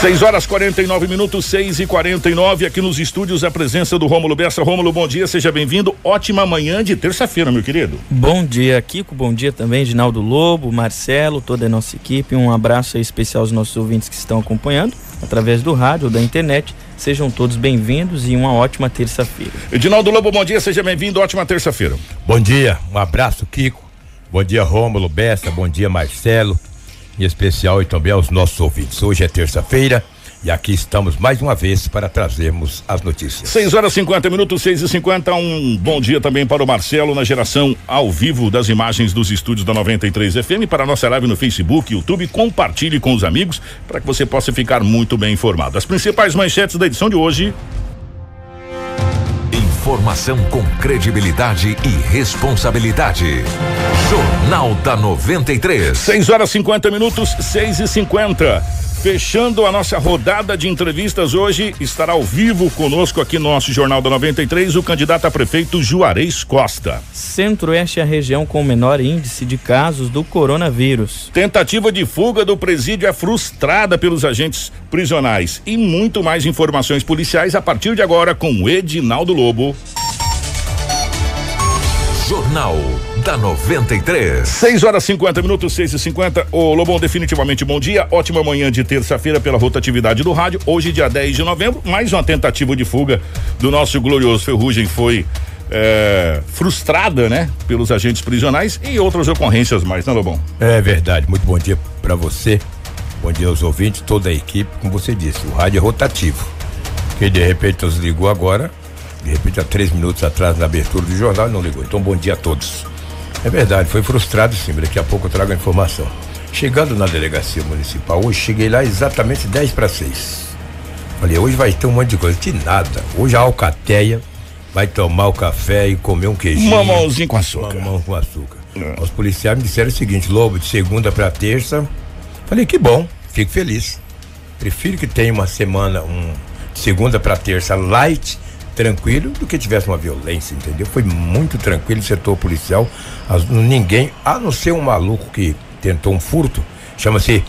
6 horas 49 minutos, 6 e 49 aqui nos estúdios, a presença do Rômulo Bessa. Rômulo, bom dia, seja bem-vindo. Ótima manhã de terça-feira, meu querido. Bom dia, Kiko. Bom dia também, Ginaldo Lobo, Marcelo, toda a nossa equipe. Um abraço especial aos nossos ouvintes que estão acompanhando através do rádio ou da internet. Sejam todos bem-vindos e uma ótima terça-feira. Edinaldo Lobo, bom dia, seja bem-vindo. Ótima terça-feira. Bom dia, um abraço, Kiko. Bom dia, Rômulo Bessa. Bom dia, Marcelo em especial e também aos nossos ouvintes. Hoje é terça-feira e aqui estamos mais uma vez para trazermos as notícias. 6 horas 50 minutos, 6 e 50 Um bom dia também para o Marcelo na geração ao vivo das imagens dos estúdios da 93 FM. Para a nossa live no Facebook, YouTube. Compartilhe com os amigos para que você possa ficar muito bem informado. As principais manchetes da edição de hoje. Informação com credibilidade e responsabilidade. Jornal da 93. 6 horas 50 minutos, 6 e 50 Fechando a nossa rodada de entrevistas hoje, estará ao vivo conosco aqui no nosso Jornal da 93 o candidato a prefeito Juarez Costa. Centro-Oeste é a região com o menor índice de casos do coronavírus. Tentativa de fuga do presídio é frustrada pelos agentes prisionais. E muito mais informações policiais a partir de agora com o Edinaldo Lobo. Jornal da 93. 6 horas 50 minutos, 6 e 50 Ô Lobão, definitivamente bom dia. Ótima manhã de terça-feira pela rotatividade do rádio. Hoje, dia 10 de novembro, mais uma tentativa de fuga do nosso glorioso Ferrugem foi é, frustrada, né? Pelos agentes prisionais e outras ocorrências mais, né, Lobão? É verdade. Muito bom dia para você. Bom dia aos ouvintes, toda a equipe. Como você disse, o rádio é rotativo. Que de repente nos ligou agora, de repente há três minutos atrás na abertura do jornal e não ligou. Então bom dia a todos. É verdade, foi frustrado sim, daqui a pouco eu trago a informação. Chegando na delegacia municipal, hoje cheguei lá exatamente 10 para 6. Falei, hoje vai ter um monte de coisa. Que nada. Hoje a alcateia vai tomar o café e comer um queijinho. Mamãozinho com açúcar. Mamão com açúcar. É. Os policiais me disseram o seguinte, Lobo, de segunda para terça. Falei, que bom, fico feliz. Prefiro que tenha uma semana, um de segunda para terça light tranquilo do que tivesse uma violência, entendeu? Foi muito tranquilo o setor policial. As, ninguém, a não ser um maluco que tentou um furto, chama-se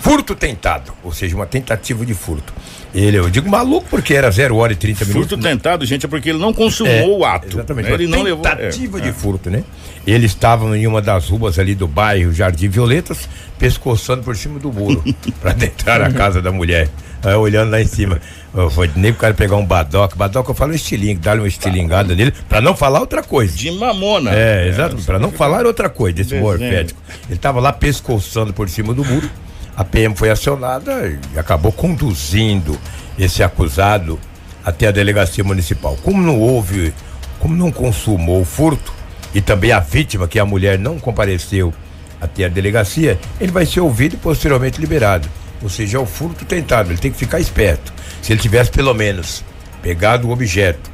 furto tentado, ou seja, uma tentativa de furto. Ele, eu digo maluco porque era 0 hora e 30 minutos. Furto tentado, gente, é porque ele não consumou é, o ato. Exatamente. Né? Ele não levou. Tentativa é, de é. furto, né? Ele estava em uma das ruas ali do bairro Jardim Violetas, pescoçando por cima do muro para entrar na casa da mulher. Aí, olhando lá em cima. Foi nem o cara pegar um badoca. Badoca eu falo estilingue, dá-lhe uma estilingada nele, pra não falar outra coisa. De mamona. É, é exato, pra não falar outra coisa desse morfético. Ele tava lá pescoçando por cima do muro. A PM foi acionada e acabou conduzindo esse acusado até a delegacia municipal. Como não houve, como não consumou o furto e também a vítima, que é a mulher, não compareceu até a delegacia, ele vai ser ouvido e posteriormente liberado. Ou seja, é o furto tentado, ele tem que ficar esperto. Se ele tivesse pelo menos pegado o objeto,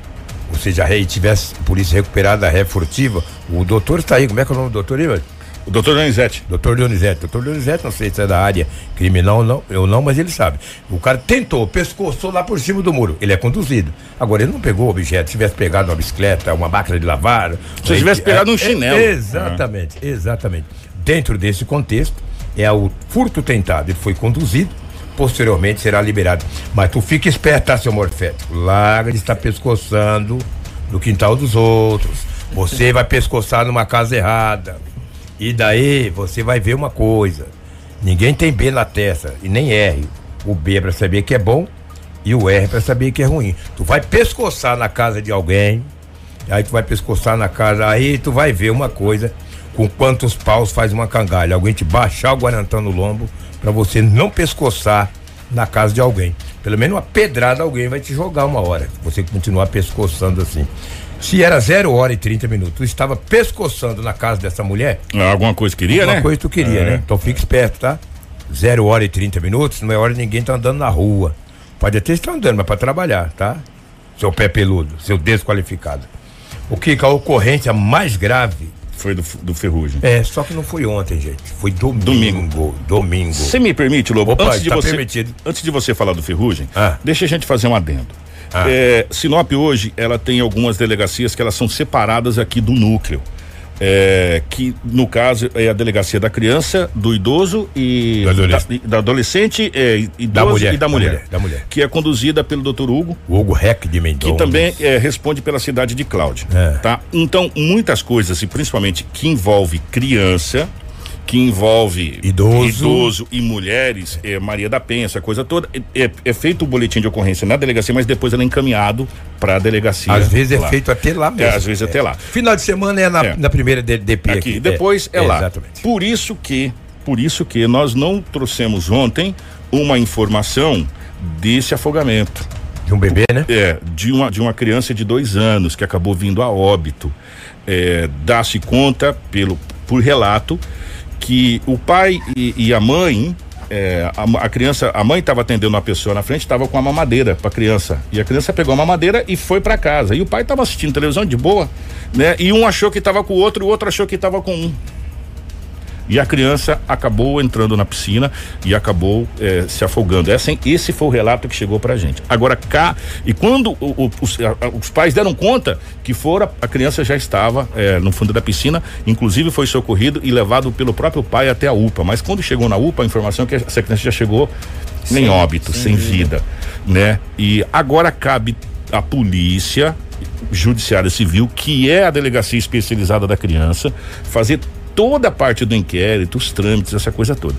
ou seja, a tivesse a polícia recuperado a ré furtiva, o doutor está aí, como é que é o nome do doutor aí, o doutor Leonizete. Doutor Leonizete. Doutor Leonizete, não sei se é da área criminal ou não, eu não, mas ele sabe. O cara tentou, pescoçou lá por cima do muro. Ele é conduzido. Agora, ele não pegou o objeto. Se tivesse pegado uma bicicleta, uma máquina de lavar. Se tivesse pegado é, um chinelo. É, exatamente, exatamente. Dentro desse contexto, é o furto tentado. Ele foi conduzido, posteriormente será liberado. Mas tu fica esperto, tá, seu morfético? Larga de estar pescoçando no quintal dos outros. Você vai pescoçar numa casa errada. E daí você vai ver uma coisa. Ninguém tem B na testa e nem R. O B é pra saber que é bom e o R é pra saber que é ruim. Tu vai pescoçar na casa de alguém, aí tu vai pescoçar na casa, aí tu vai ver uma coisa com quantos paus faz uma cangalha. Alguém te baixar o guarantã no lombo para você não pescoçar na casa de alguém. Pelo menos uma pedrada alguém vai te jogar uma hora. Você continuar pescoçando assim. Se era 0 hora e 30 minutos, tu estava pescoçando na casa dessa mulher. Ah, alguma coisa queria, alguma né? Alguma coisa tu queria, é. né? Então fica esperto, tá? 0 hora e 30 minutos, não é hora de ninguém tá andando na rua. Pode até estar andando, mas para trabalhar, tá? Seu pé peludo, seu desqualificado. O que a ocorrência mais grave foi do, do Ferrugem. É, só que não foi ontem, gente. Foi domingo. Domingo. Domingo. Você me permite, Lobo? Opa, antes, de tá você, permitido. antes de você falar do Ferrugem, ah. deixa a gente fazer um adendo. Ah. É, Sinop hoje, ela tem algumas delegacias que elas são separadas aqui do núcleo. é, que no caso é a delegacia da criança, do idoso e Do adolescente. da, da adolescente, é, idoso Da mulher, e da da mulher, mulher, da mulher. que é conduzida pelo Dr. Hugo, O Hugo Rec de Mendonça. que também é, responde pela cidade de Cláudia, É. tá? Então muitas coisas e principalmente que envolve criança, que envolve Idoso. idoso e mulheres, é, Maria da Penha, essa coisa toda, é, é- é feito o boletim de ocorrência na delegacia, mas depois ele é encaminhado para a delegacia. Às vezes é lá. feito até lá mesmo. É, às vezes até lá. Final de semana é na, É. na primeira DP aqui. aqui. Depois é, lá. Exatamente. Por isso que, por isso que nós não trouxemos ontem uma informação desse afogamento. De um bebê, né? É, de uma, de uma criança de dois anos que acabou vindo a óbito. É, Dá-se conta, pelo, por relato, que o pai e, e a mãe. é, a, a criança, a mãe estava atendendo uma pessoa na frente, estava com a mamadeira para a criança. E a criança pegou a mamadeira e foi para casa. E o pai estava assistindo televisão de boa, né? E um achou que estava com o outro, e o outro achou que estava com um. E a criança acabou entrando na piscina e acabou eh, se afogando. Essa, esse foi o relato que chegou pra gente. Agora cá, e quando o- o- os, a- os pais deram conta que fora, a criança já estava eh, no fundo da piscina, inclusive foi socorrido e levado pelo próprio pai até a UPA. Mas quando chegou na UPA, a informação é que essa criança já chegou em Sem- óbito, sem sem vida, né? E agora cabe a polícia judiciária civil, que é a delegacia especializada da criança, fazer toda a parte do inquérito, os trâmites, essa coisa toda.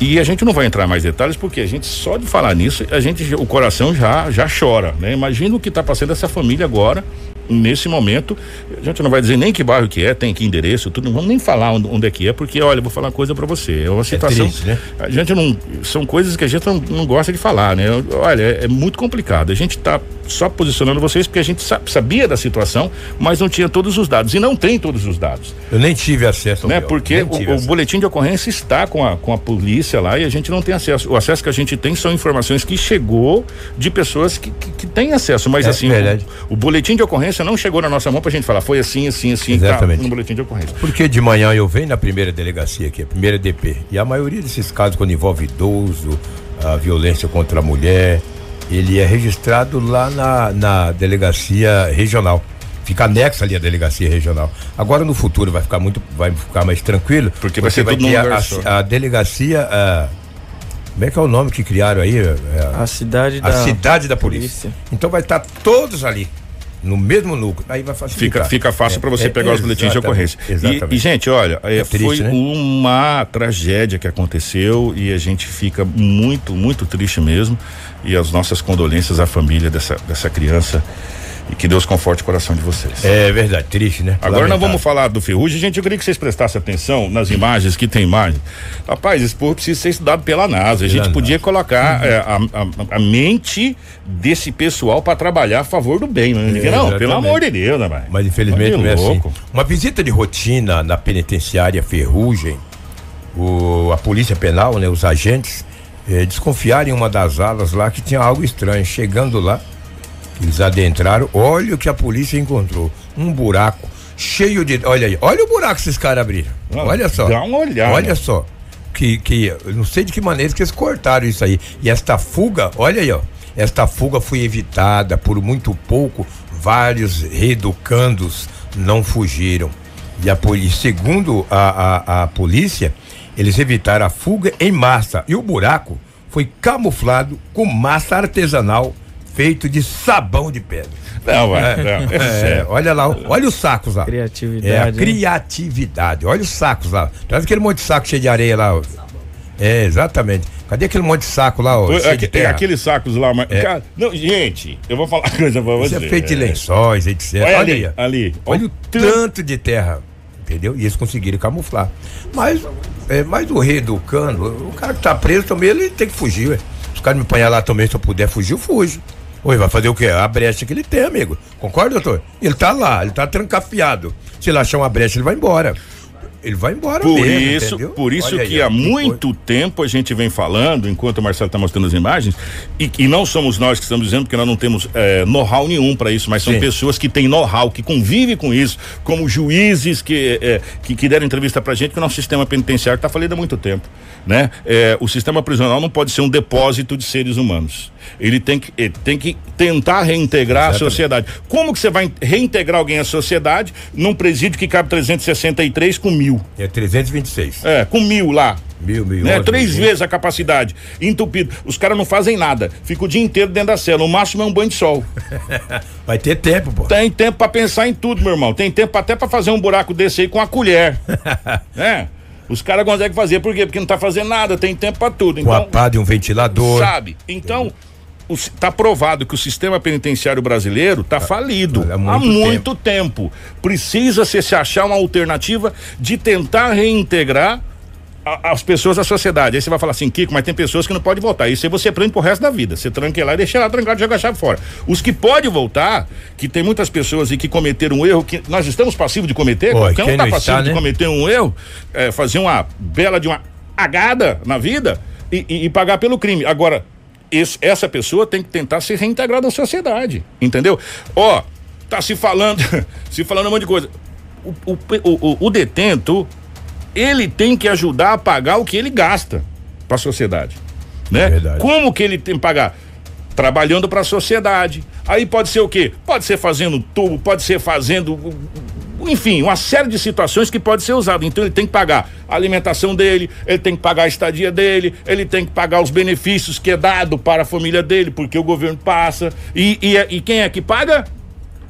E a gente não vai entrar em mais detalhes porque a gente só de falar nisso, a gente o coração já já chora, né? Imagina o que está passando essa família agora nesse momento. A gente não vai dizer nem que bairro que é, tem que endereço, tudo, não vamos nem falar onde, onde é que é, porque olha, vou falar uma coisa para você. É uma situação triste, né? a gente não. São coisas que a gente não, não gosta de falar, né? Olha, é, é muito complicado. A gente está só posicionando vocês porque a gente sa- sabia da situação, mas não tinha todos os dados. E não tem todos os dados. Eu nem tive acesso ao Né? meu, Porque o, tive o acesso. boletim de ocorrência está com a, com a polícia lá e a gente não tem acesso. O acesso que a gente tem são informações que chegou de pessoas que, que, que têm acesso. Mas É assim, o, o boletim de ocorrência não chegou na nossa mão pra gente falar, foi assim, assim, assim, Exatamente. tá no boletim de ocorrência. Porque de manhã eu venho na primeira delegacia aqui, a primeira DP. E a maioria desses casos, quando envolve idoso, a violência contra a mulher, ele é registrado lá na, na delegacia regional. Fica anexa ali a delegacia regional. Agora no futuro vai ficar muito, vai ficar mais tranquilo. Porque vai ser tudo num ter a, a, a delegacia. a- como é que é o nome que criaram aí? É, A cidade a da cidade da polícia. Então vai estar todos ali, no mesmo núcleo. Aí vai facilitar. Fica, fica fácil É, para você é, pegar os boletins de ocorrência. Exatamente. E, e, gente, olha, é, É triste, foi né? uma tragédia que aconteceu e a gente fica muito, muito triste mesmo. E as nossas condolências à família dessa, dessa criança. E que Deus conforte o coração de vocês. É verdade, triste, né? Agora nós Lamentável. vamos falar do ferrugem. Gente, eu queria que vocês prestassem atenção nas imagens que tem imagem. Rapaz, esse povo precisa ser estudado pela NASA. A gente Pela podia NASA. colocar é, a, a- a mente desse pessoal para trabalhar a favor do bem. Não, é? não, pelo amor de Deus, né, vai? Mas infelizmente Tá não é assim. Uma visita de rotina na penitenciária Ferrugem, o, a polícia penal, né, os agentes, eh, desconfiaram em uma das alas lá que tinha algo estranho. Chegando lá, eles adentraram, olha o que a polícia encontrou. Um buraco cheio de. Olha aí, olha o buraco que esses caras abriram. Ah, olha só. dá uma olhada. Olha só. Que, que não sei de que maneira que eles cortaram isso aí. E esta fuga, olha aí, ó. Esta fuga foi evitada por muito pouco. Vários reeducandos não fugiram. E a polícia, segundo a, a, a polícia, eles evitaram a fuga em massa. E o buraco foi camuflado com massa artesanal feito de sabão de pedra. Não, vai. não, é É, sério. olha lá, olha os sacos lá. Criatividade, É, a criatividade. Olha os sacos lá. Traz aquele monte de saco cheio de areia lá. ó. É, exatamente. Cadê aquele monte de saco lá, ó? De aque- terra? aqueles sacos lá, mas. Cara, não, gente, eu vou falar uma coisa pra Isso você. é feito de lençóis, etc. Olha, Olha, ali, aí. ó. ali. Olha o tanto de terra. Entendeu? E eles conseguiram camuflar. Mas, é, mas o reeducando, o cara que tá preso também, ele tem que fugir, ué. Se os caras me apanhar lá também, se eu puder fugir, eu fujo. Oi, vai fazer o quê? A brecha que ele tem, amigo. Concorda, doutor? Ele tá lá, ele tá trancafiado. Se ele achar uma brecha, ele vai embora. ele vai embora Por mesmo, isso, entendeu? por isso que aí, ó, há muito tempo a gente vem falando, enquanto o Marcelo está mostrando as imagens, e, e não somos nós que estamos dizendo, porque nós não temos é, know-how nenhum para isso, mas são Sim. pessoas que têm know-how, que convivem com isso, como juízes que, é, que, que deram entrevista pra gente, que o nosso sistema penitenciário está falido há muito tempo. Né? É, o sistema prisional não pode ser um depósito de seres humanos. Ele tem que, ele tem que tentar reintegrar Exatamente. a sociedade. Como que você vai reintegrar alguém à sociedade num presídio que cabe 363 com mil? É 326. É, com mil lá. Mil, mil. Né? Três mil. vezes a capacidade. Entupido. Os caras não fazem nada. Fica o dia inteiro dentro da cela. O máximo é um banho de sol. Vai ter tempo, pô. Tem tempo pra pensar em tudo, meu irmão. Tem tempo até pra fazer um buraco desse aí com a colher. né? Os caras conseguem fazer. Por quê? Porque não tá fazendo nada. Tem tempo pra tudo. Com a Então, pá de um ventilador. sabe? Então, o si- tá provado que o sistema penitenciário brasileiro tá falido há há muito muito, tempo. Precisa se, se achar uma alternativa de tentar reintegrar a- as pessoas à sociedade. Aí você vai falar assim, Kiko, mas tem pessoas que não podem voltar. Isso aí você prende pro resto da vida. Você tranca ele lá e deixa lá trancado e joga a chave fora. Os que podem voltar, que tem muitas pessoas aí que cometeram um erro que nós estamos passivos de cometer, qualquer quem um tá não passivo está, de né? cometer um erro, é, fazer uma bela de uma agada na vida e, e- e pagar pelo crime. Agora, esse- essa pessoa tem que tentar se reintegrar na sociedade, entendeu? Ó, tá se falando, se falando um monte de coisa. O, o, o- o- detento, ele tem que ajudar a pagar o que ele gasta para a sociedade, né? Verdade. Como que ele tem que pagar? Trabalhando para a sociedade. Aí pode ser o quê? Pode ser fazendo tubo, pode ser fazendo enfim, uma série de situações que pode ser usado. Então ele tem que pagar a alimentação dele, ele tem que pagar a estadia dele, ele tem que pagar os benefícios que é dado para a família dele, porque o governo passa. E, e, e quem é que paga?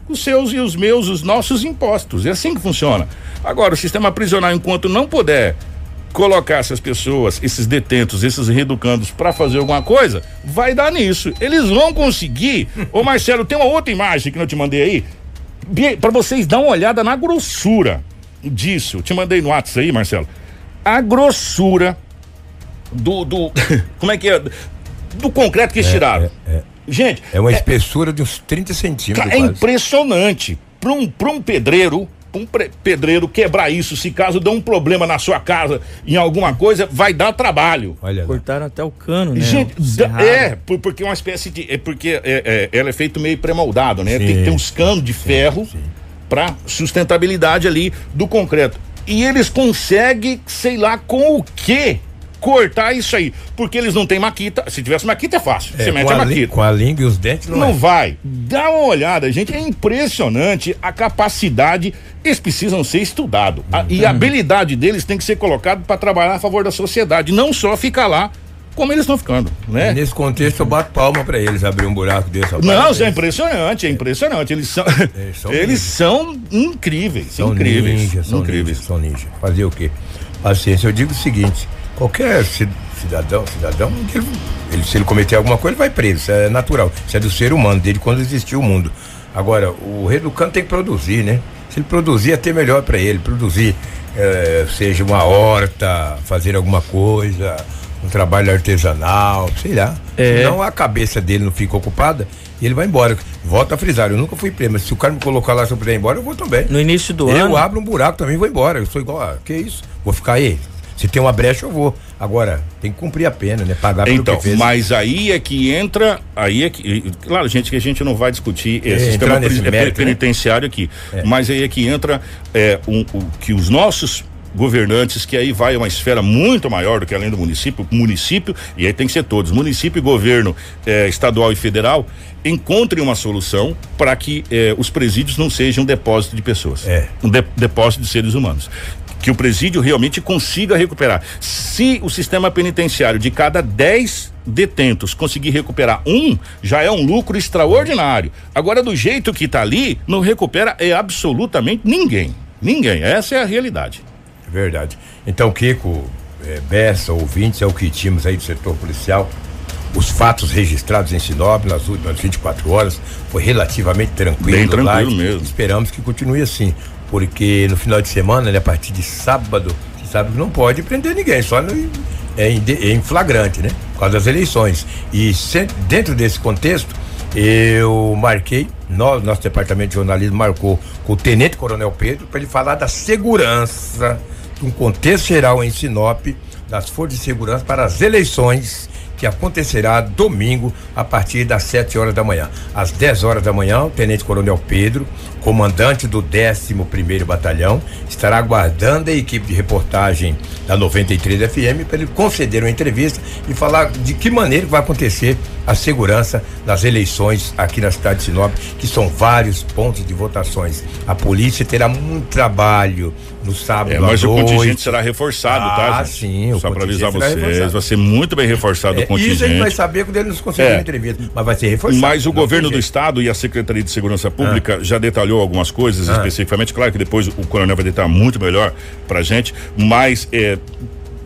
Os seus e os meus, os nossos impostos. É assim que funciona. Agora, o sistema prisional, enquanto não puder colocar essas pessoas, esses detentos, esses reeducandos para fazer alguma coisa, vai dar nisso. Eles vão conseguir. Ô Marcelo, tem uma outra imagem que eu te mandei aí, para vocês dar uma olhada na grossura disso. Eu te mandei no WhatsApp aí, Marcelo. A grossura do, do como é que é? Do concreto que eles tiraram. Gente, É uma espessura de uns 30 centímetros. É quase. impressionante. Para um, pra um pedreiro, um pedreiro quebrar isso, se caso der um problema na sua casa, em alguma coisa, vai dar trabalho. Olha. Cortaram até o cano, né? Gente, é, por- porque é uma espécie de. É porque é, é, ela é feito meio pré-moldado, né? Sim, Tem que ter uns canos de ferro para sustentabilidade ali do concreto. E eles conseguem, sei lá, com o quê? Cortar isso aí. Porque eles não têm maquita. Se tivesse maquita é fácil. É, Você mete com, a a maquita. com a língua e os dentes não, Não é. vai. Dá uma olhada, gente. É impressionante a capacidade. Eles precisam ser estudados. E a habilidade deles tem que ser colocada para trabalhar a favor da sociedade. Não só ficar lá como eles estão ficando, né? Nesse contexto, eu bato palma pra eles abrir um buraco desse. Não, isso é impressionante, é impressionante. Eles são, Eles são eles são incríveis, São incríveis, ninjas, são incríveis. ninjas, são ninjas. Fazer o quê? Paciência. Eu digo o seguinte: qualquer ci- cidadão, cidadão, ele- se ele cometer alguma coisa, ele vai preso. Isso é natural. Isso é do ser humano, desde quando existiu o mundo. Agora, o reeducando tem que produzir, né? Se ele produzir, é até melhor para ele. Produzir, eh, seja uma horta, fazer alguma coisa, um trabalho artesanal, sei lá. É. Senão a cabeça dele não fica ocupada e ele vai embora. Volta a frisar, eu nunca fui preso, mas se o cara me colocar lá se eu puder ir embora, eu vou também. No início do Eu ano. abro um buraco também e vou embora. Eu sou igual a. Que isso? Vou ficar aí. Se tem uma brecha, eu vou. Agora, tem que cumprir a pena, né? Pagar pelo Então, que fez. mas aí é que entra, aí é que, claro, gente, que a gente não vai discutir esse É, sistema entrar nesse pri- mérito, né? penitenciário aqui, mas aí é que entra é, um- o, que os nossos governantes, que aí vai uma esfera muito maior do que além do município, município, e aí tem que ser todos, município e governo é, estadual e federal, encontrem uma solução para que é, os presídios não sejam um depósito de pessoas, É. um de- depósito de seres humanos que o presídio realmente consiga recuperar. Se o sistema penitenciário de cada 10 detentos conseguir recuperar um, já é um lucro extraordinário. Agora, do jeito que está ali, não recupera é absolutamente ninguém. Ninguém. Essa é a realidade. É verdade. Então, Kiko, é, Bessa, ouvintes, é o que tínhamos aí do setor policial. Os fatos registrados em Sinop nas últimas 24 horas foi relativamente tranquilo. Bem tranquilo light. mesmo. Esperamos que continue assim, porque no final de semana, né, a partir de sábado, você sabe que não pode prender ninguém, só no, é, em, de- flagrante, né? Por causa das eleições. E se- dentro desse contexto, eu marquei, nós, nosso departamento de jornalismo marcou com o Tenente Coronel Pedro para ele falar da segurança um contexto geral em Sinop das Forças de Segurança para as eleições que acontecerá domingo a partir das 7 horas da manhã. Às 10 horas da manhã, o Tenente Coronel Pedro, comandante do 11º Batalhão, estará aguardando a equipe de reportagem da 93 FM para ele conceder uma entrevista e falar de que maneira vai acontecer a segurança das eleições aqui na cidade de Sinop, que são vários pontos de votações. A polícia terá muito trabalho no sábado é, mas o contingente será reforçado, ah, tá? Gente? sim. Só para avisar vocês, reforçado. vai ser muito bem reforçado É, o contingente. Isso a gente vai saber quando ele nos conceder É. uma entrevista, mas vai ser reforçado. Mas o governo do estado e a Secretaria de Segurança Pública já detalhou algumas coisas Ah. especificamente. Claro que depois o coronel vai detalhar muito melhor pra gente, mas é,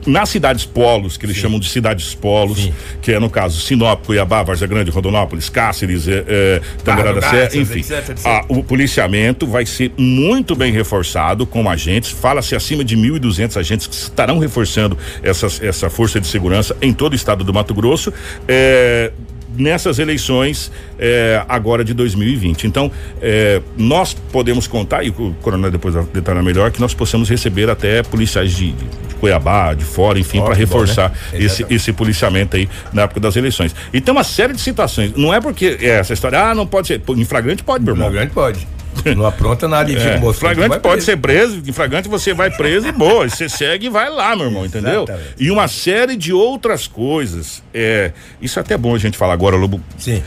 nas cidades polos, que eles chamam de cidades polos, Sim. que é no caso Sinop, Cuiabá, Várzea Grande, Rondonópolis, Cáceres, é, é, Tangará da Serra, enfim. etc, etc. a- o policiamento vai ser muito bem reforçado com agentes. Fala-se acima de 1.200 agentes que estarão reforçando essas, essa força de segurança em todo o estado do Mato Grosso. É, nessas eleições é, agora de 2020. Então, é, nós podemos contar, e o coronel depois vai detalhar melhor, que nós possamos receber até policiais de, de, de Cuiabá, de fora, enfim, para que bom, reforçar né? esse, esse policiamento aí na época das eleições. E tem uma série de situações. Não é porque é, essa história, ah, não pode ser. Em flagrante pode, meu irmão. Flagrante pode. Não apronta nada e fica É, mostrando. flagrante pode preso. ser preso, em flagrante você vai preso e boa, você segue e vai lá, meu irmão, entendeu? Exatamente. E uma série de outras coisas. É, isso é até bom a gente falar agora, Lobo. Sim.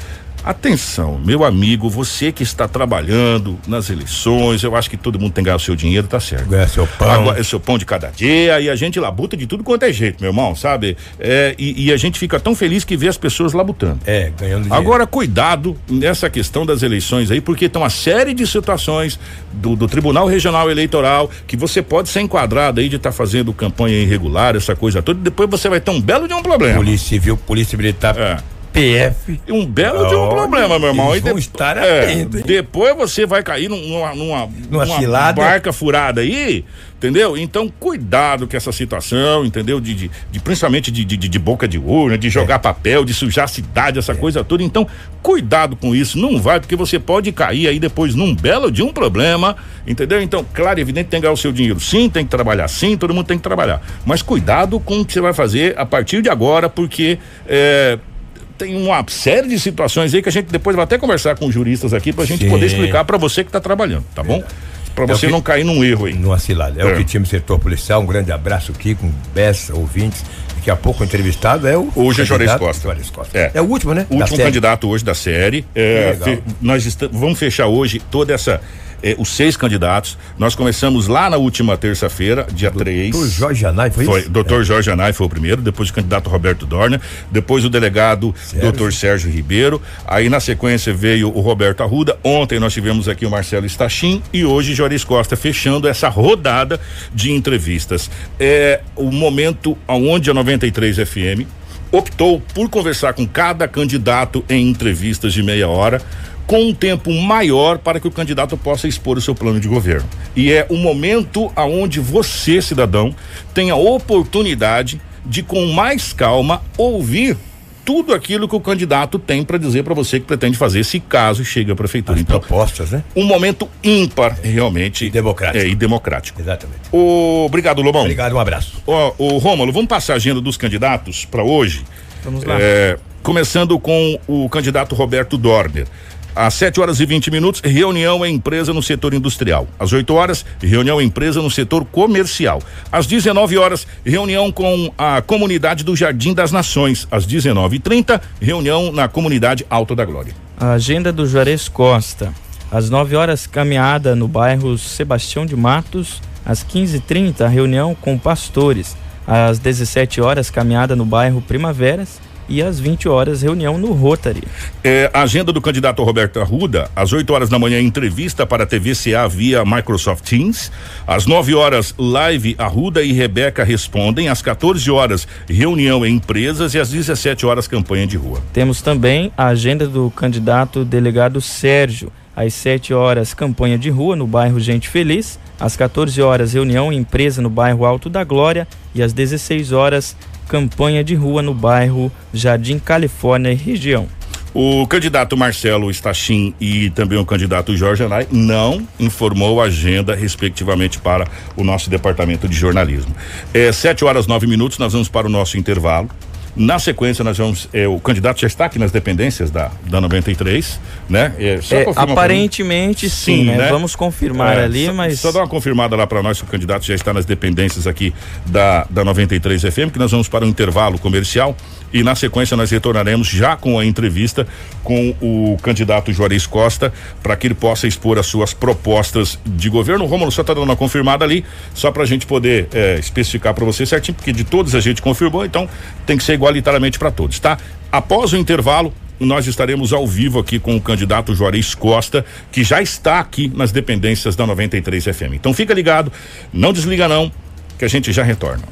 Atenção, meu amigo, você que está trabalhando nas eleições, eu acho que todo mundo tem que ganhar o seu dinheiro, tá certo. Ganhar seu pão. Agora, é seu pão de cada dia e a gente labuta de tudo quanto é jeito, meu irmão, sabe? É, e, e a gente fica tão feliz que vê as pessoas labutando. É, ganhando dinheiro. Agora, cuidado nessa questão das eleições aí, porque tem uma série de situações do, do Tribunal Regional Eleitoral que você pode ser enquadrado aí de estar fazendo campanha irregular, essa coisa toda, e depois você vai ter um belo de um problema. Polícia Civil, Polícia Militar, É. PF. Um belo de um problema, meu irmão. eles vão de- estar é, atentos, hein? Depois você vai cair num- numa, numa, Numa cilada. barca furada aí, entendeu? Então, cuidado com essa situação, entendeu? De, de, de- principalmente de, de, de boca de urna, de jogar É. papel, de sujar a cidade, essa coisa toda. Então, cuidado com isso. Não vai, porque você pode cair aí depois num belo de um problema, entendeu? Então, claro, evidente, tem que ganhar o seu dinheiro. Sim, tem que trabalhar. Sim, todo mundo tem que trabalhar. Mas cuidado com o que você vai fazer a partir de agora, porque. é, tem uma série de situações aí que a gente depois vai até conversar com juristas aqui pra gente Sim. poder explicar pra você que tá trabalhando, tá bom? Pra É o você que- não cair num erro aí. Numa cilada. É, É. o que tinha no setor policial. Um grande abraço aqui com Bessa, ouvintes. Daqui a pouco o entrevistado é o. Hoje é Juarez Costa. Juarez Costa. É. É. o último, né? O último candidato hoje da série. É, fe- nós vamos fechar hoje toda essa. É, os seis candidatos. Nós começamos lá na última terça-feira, dia 3. O Jorge Anai foi, Foi, isso? doutor Jorge Anai foi o primeiro, depois o candidato Roberto Dorner, depois o delegado Sérgio. doutor Sérgio Ribeiro, aí na sequência veio o Roberto Arruda, ontem nós tivemos aqui o Marcelo Stachim e hoje Joris Costa fechando essa rodada de entrevistas. É o momento onde a 93 FM optou por conversar com cada candidato em entrevistas de meia hora com um tempo maior para que o candidato possa expor o seu plano de governo. E é o momento aonde você, cidadão, tem a oportunidade de com mais calma ouvir tudo aquilo que o candidato tem para dizer para você que pretende fazer se caso chegue à prefeitura. As Então, propostas, né? um momento ímpar realmente E democrático. É, e democrático. Exatamente. Ô, obrigado, Lobão. Obrigado, um abraço. Ó, o Rômulo, vamos passar a agenda dos candidatos para hoje? Vamos lá. É, começando com o candidato Roberto Dorner. Às 7 horas e 20 minutos, reunião em empresa no setor industrial. Às 8 horas, reunião em empresa no setor comercial. Às 19 horas, reunião com a comunidade do Jardim das Nações. Às 19h30, reunião na comunidade Alto da Glória. A agenda do Juarez Costa. Às 9 horas, caminhada no bairro Sebastião de Matos. Às 15h30, reunião com pastores. Às 17 horas, caminhada no bairro Primaveras. E às 20 horas, reunião no Rotary. É, a agenda do candidato Roberto Arruda, às 8 horas da manhã, entrevista para a TVCA via Microsoft Teams. Às 9 horas, live Arruda e Rebeca respondem. Às 14 horas, reunião em empresas. E às 17 horas, campanha de rua. Temos também a agenda do candidato delegado Sérgio. Às 7 horas, campanha de rua no bairro Gente Feliz. Às 14 horas, reunião em empresa no bairro Alto da Glória. E às 16 horas, campanha de rua no bairro Jardim Califórnia e região. O candidato Marcelo Stachim e também o candidato Jorge Anai não informou a agenda, respectivamente, para o nosso departamento de jornalismo. É, sete horas nove minutos, nós vamos para o nosso intervalo. Na sequência, nós vamos. É, o candidato já está aqui nas dependências da, da 93, né? É, é, aparentemente sim, sim né? né? Vamos confirmar é, ali, só, mas. Só dá uma confirmada lá para nós se o candidato já está nas dependências aqui da, da 93 FM, que nós vamos para um intervalo comercial e na sequência nós retornaremos já com a entrevista com o candidato Juarez Costa para que ele possa expor as suas propostas de governo. Romulo só está dando uma confirmada ali, só para a gente poder é, especificar para você certinho, porque de todos a gente confirmou, então tem que ser igualitariamente para todos, tá? Após o intervalo, nós estaremos ao vivo aqui com o candidato Juarez Costa, que já está aqui nas dependências da 93 FM. Então fica ligado, não desliga não, que a gente já retorna.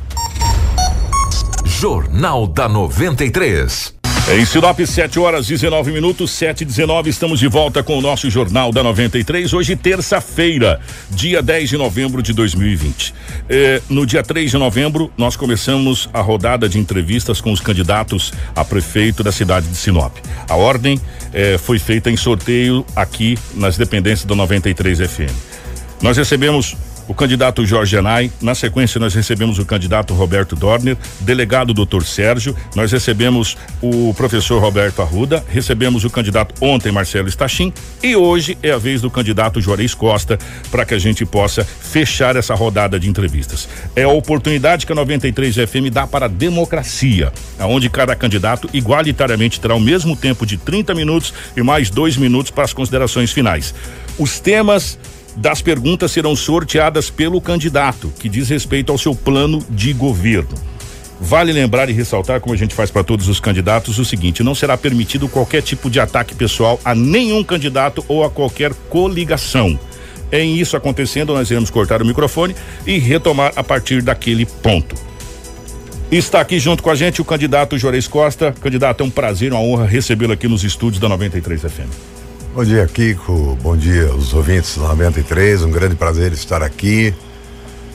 Jornal da 93. Em Sinop, 7 horas 19 minutos, 7 e 19, estamos de volta com o nosso Jornal da 93. Hoje, terça-feira, dia 10 de novembro de 2020. Eh, no dia 3 de novembro, nós começamos a rodada de entrevistas com os candidatos a prefeito da cidade de Sinop. A ordem eh, foi feita em sorteio aqui nas dependências da 93 FM. Nós recebemos o candidato Jorge Anai. Na sequência, nós recebemos o candidato Roberto Dorner, delegado doutor Sérgio. Nós recebemos o professor Roberto Arruda, recebemos o candidato ontem, Marcelo Stachim, e hoje é a vez do candidato Juarez Costa para que a gente possa fechar essa rodada de entrevistas. É a oportunidade que a 93 FM dá para a democracia, onde cada candidato igualitariamente terá o mesmo tempo de 30 minutos e mais dois minutos para as considerações finais. Os temas das perguntas serão sorteadas pelo candidato, que diz respeito ao seu plano de governo. Vale lembrar e ressaltar, como a gente faz para todos os candidatos, o seguinte: não será permitido qualquer tipo de ataque pessoal a nenhum candidato ou a qualquer coligação. Em isso acontecendo, nós iremos cortar o microfone e retomar a partir daquele ponto. Está aqui junto com a gente o candidato Juarez Costa. Candidato, é um prazer, uma honra recebê-lo aqui nos estúdios da 93 FM. Bom dia, Kiko. Bom dia, os ouvintes da 93. Um grande prazer estar aqui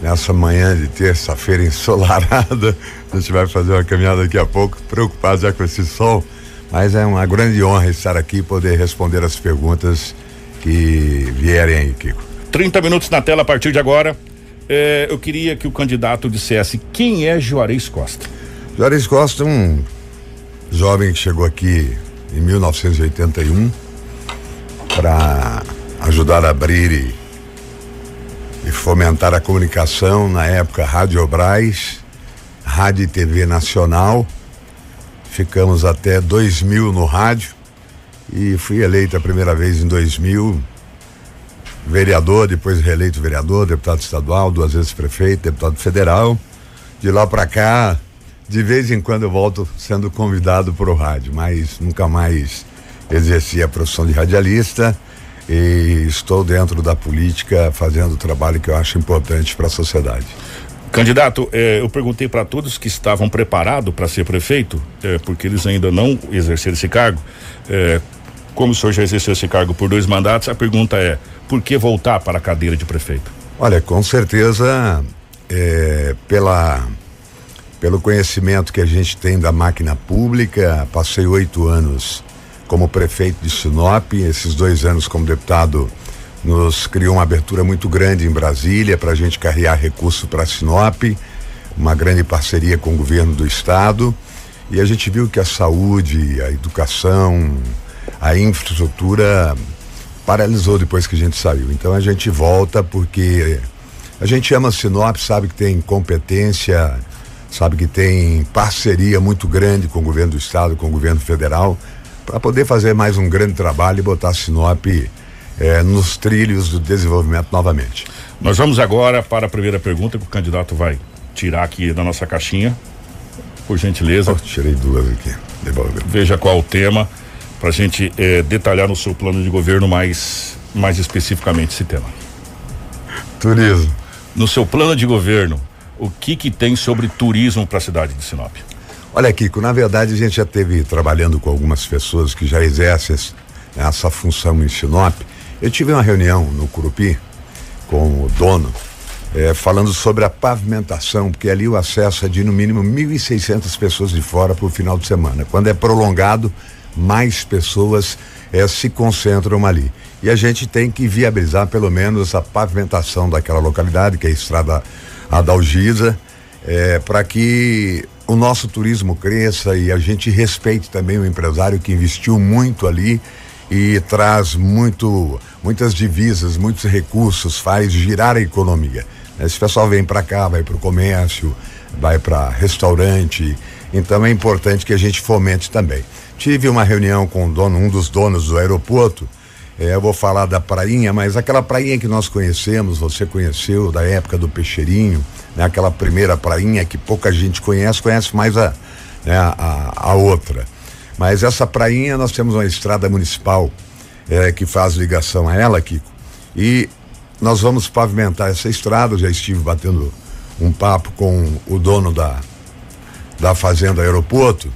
nessa manhã de terça-feira ensolarada. A gente vai fazer uma caminhada daqui a pouco, preocupado já com esse sol. Mas é uma grande honra estar aqui e poder responder as perguntas que vierem aí, Kiko. 30 minutos na tela a partir de agora. É, eu queria que o candidato dissesse quem é Juarez Costa. Juarez Costa, um jovem que chegou aqui em 1981 para ajudar a abrir e, e, fomentar a comunicação, na época Rádio Braz, Rádio e TV Nacional. Ficamos até 2000 no rádio e fui eleito a primeira vez em 2000 vereador, depois reeleito vereador, deputado estadual, duas vezes prefeito, deputado federal. De lá para cá, de vez em quando eu volto sendo convidado para o rádio, mas nunca mais exerci a profissão de radialista e estou dentro da política fazendo o trabalho que eu acho importante para a sociedade. Candidato, eh, eu perguntei para todos que estavam preparados para ser prefeito, eh, porque eles ainda não exerceram esse cargo. Eh, como o senhor já exerceu esse cargo por dois mandatos, a pergunta é: por que voltar para a cadeira de prefeito? Olha, com certeza, pela pelo conhecimento que a gente tem da máquina pública, passei oito anos como prefeito de Sinop, esses dois anos como deputado nos criou uma abertura muito grande em Brasília para a gente carregar recurso para Sinop, uma grande parceria com o governo do estado. E a gente viu que a saúde, a educação, a infraestrutura paralisou depois que a gente saiu. Então a gente volta porque a gente ama Sinop, sabe que tem competência, sabe que tem parceria muito grande com o governo do estado, com o governo federal para poder fazer mais um grande trabalho e botar Sinop eh, nos trilhos do desenvolvimento novamente. Nós vamos agora para a primeira pergunta que o candidato vai tirar aqui da nossa caixinha. Por gentileza. Oh, tirei duas aqui. Devolve. Veja qual o tema para a gente eh, detalhar no seu plano de governo mais, mais especificamente esse tema. Turismo. No seu plano de governo, o que que tem sobre turismo para a cidade de Sinop? Olha, Kiko, na verdade a gente já teve trabalhando com algumas pessoas que já exercem essa função em Sinop. Eu tive uma reunião no Curupi com o dono, eh, falando sobre a pavimentação, porque ali o acesso é de no mínimo 1.600 pessoas de fora por final de semana. Quando é prolongado, mais pessoas eh, se concentram ali. E a gente tem que viabilizar pelo menos a pavimentação daquela localidade, que é a estrada Adalgisa, eh, para que o nosso turismo cresça e a gente respeite também o empresário que investiu muito ali e traz muito, muitas divisas, muitos recursos, faz girar a economia. Esse pessoal vem para cá, vai para o comércio, vai para restaurante, então é importante que a gente fomente também. Tive uma reunião com dono, um dos donos do aeroporto. É, eu vou falar da prainha, mas aquela prainha que nós conhecemos, você conheceu da época do Peixeirinho, né? Aquela primeira prainha que pouca gente conhece, conhece mais a, né? a, a outra. Mas essa prainha nós temos uma estrada municipal é, que faz ligação a ela, Kiko, e nós vamos pavimentar essa estrada. Eu já estive batendo um papo com o dono da, da fazenda aeroporto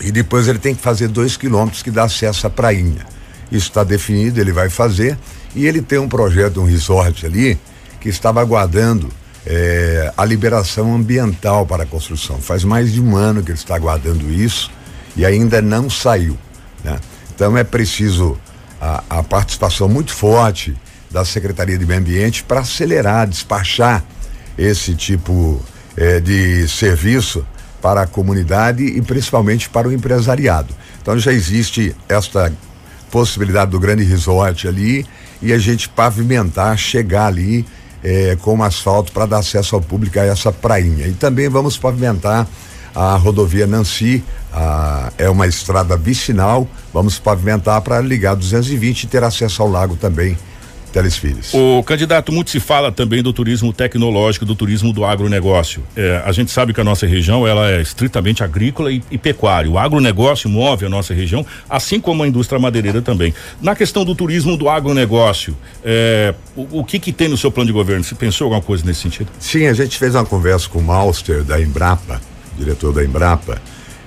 e depois ele tem que fazer dois quilômetros que dá acesso à prainha. Isso está definido, ele vai fazer e ele tem um projeto, um resort ali que estava aguardando eh, a liberação ambiental para a construção. Faz mais de um ano que ele está aguardando isso e ainda não saiu. Né? Então é preciso a, a participação muito forte da Secretaria de Meio Ambiente para acelerar, despachar esse tipo eh, de serviço para a comunidade e principalmente para o empresariado. Então já existe esta possibilidade do grande resort ali e a gente pavimentar, chegar ali eh, com asfalto para dar acesso ao público a essa prainha. E também vamos pavimentar a rodovia Nancy, a, é uma estrada vicinal, vamos pavimentar para ligar 220 e ter acesso ao lago também Teles Filhos. O candidato, muito se fala também do turismo tecnológico, do turismo do agronegócio. É, a gente sabe que a nossa região ela é estritamente agrícola e, e pecuária. O agronegócio move a nossa região, assim como a indústria madeireira também. Na questão do turismo do agronegócio, é, o, o, que que tem no seu plano de governo? Você pensou alguma coisa nesse sentido? Sim, a gente fez uma conversa com o Malster da Embrapa, diretor da Embrapa,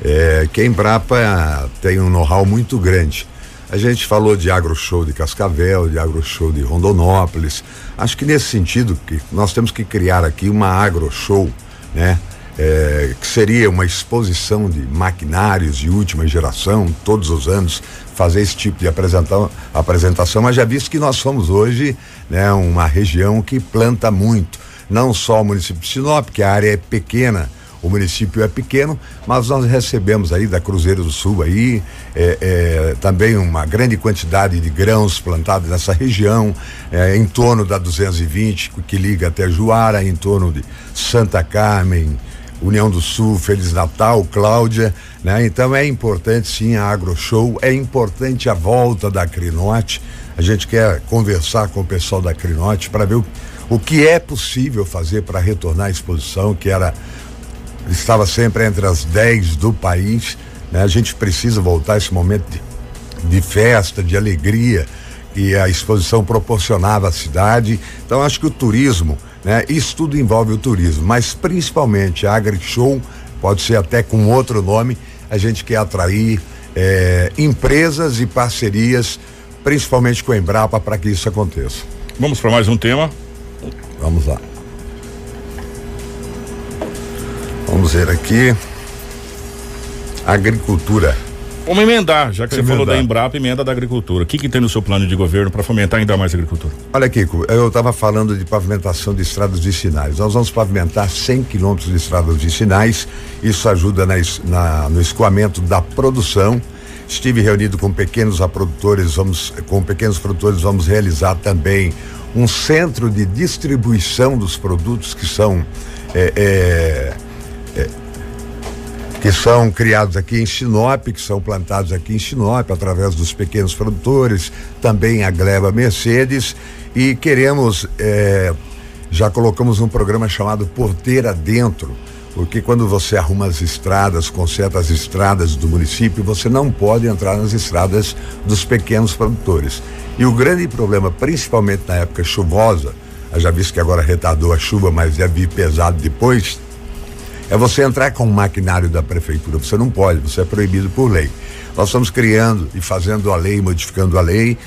é, que a Embrapa tem um know-how muito grande a gente falou de agro show de Cascavel, de agro show de Rondonópolis. Acho que nesse sentido que nós temos que criar aqui uma agro show, né? É, que seria uma exposição de maquinários de última geração, todos os anos, fazer esse tipo de apresentação, apresentação mas já visto que nós somos hoje né, uma região que planta muito, não só o município de Sinop, que a área é pequena, o município é pequeno, mas nós recebemos aí da Cruzeiro do Sul aí é, é, também uma grande quantidade de grãos plantados nessa região, é, em torno da 220 que liga até Juara, em torno de Santa Carmen, União do Sul, Feliz Natal, Cláudia, né? Então é importante sim a Agro Show, é importante a volta da Crinote. A gente quer conversar com o pessoal da Crinote para ver o, o que é possível fazer para retornar à exposição, que era estava sempre entre as 10 do país. Né? A gente precisa voltar a esse momento de, de festa, de alegria que a exposição proporcionava à cidade. Então acho que o turismo, né? Isso tudo envolve o turismo, mas principalmente a AgriShow, pode ser até com outro nome, a gente quer atrair eh, empresas e parcerias, principalmente com a Embrapa, para que isso aconteça. Vamos para mais um tema. Vamos lá. Vamos ver aqui. Agricultura. Vamos emendar, já que você falou da Embrapa, emenda da agricultura. O que, que tem no seu plano de governo para fomentar ainda mais a agricultura? Olha, Kiko, eu estava falando de pavimentação de estradas vicinais. Nós vamos pavimentar 100 quilômetros de estradas vicinais. Isso ajuda na, na, no escoamento da produção. Estive reunido com pequenos produtores, vamos, com pequenos produtores, vamos realizar também um centro de distribuição dos produtos que são é, é, que são criados aqui em Sinop, que são plantados aqui em Sinop através dos pequenos produtores, também a Gleba Mercedes e queremos é, já colocamos um programa chamado Porteira Dentro, porque quando você arruma as estradas, conserta as estradas do município, você não pode entrar nas estradas dos pequenos produtores. E o grande problema, principalmente na época chuvosa, já visto que agora retardou a chuva, mas deve vir pesado depois, é você entrar com o maquinário da prefeitura. Você não pode, você é proibido por lei. Nós estamos criando e fazendo a lei, modificando a lei,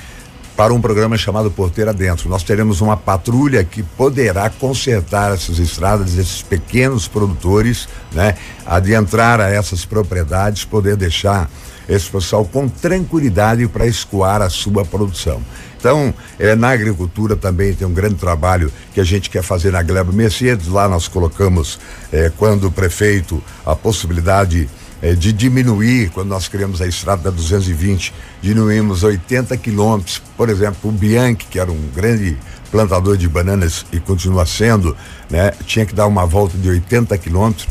para um programa chamado Porteira Dentro. Nós teremos uma patrulha que poderá consertar essas estradas, esses pequenos produtores, né? Adentrar a essas propriedades, poder deixar esse pessoal com tranquilidade para escoar a sua produção. Então, eh, na agricultura também tem um grande trabalho que a gente quer fazer na Gleba Mercedes. Lá nós colocamos, eh, quando o prefeito, a possibilidade eh, de diminuir, quando nós criamos a estrada da 220, diminuímos 80 quilômetros. Por exemplo, o Bianchi, que era um grande plantador de bananas e continua sendo, né, tinha que dar uma volta de 80 quilômetros.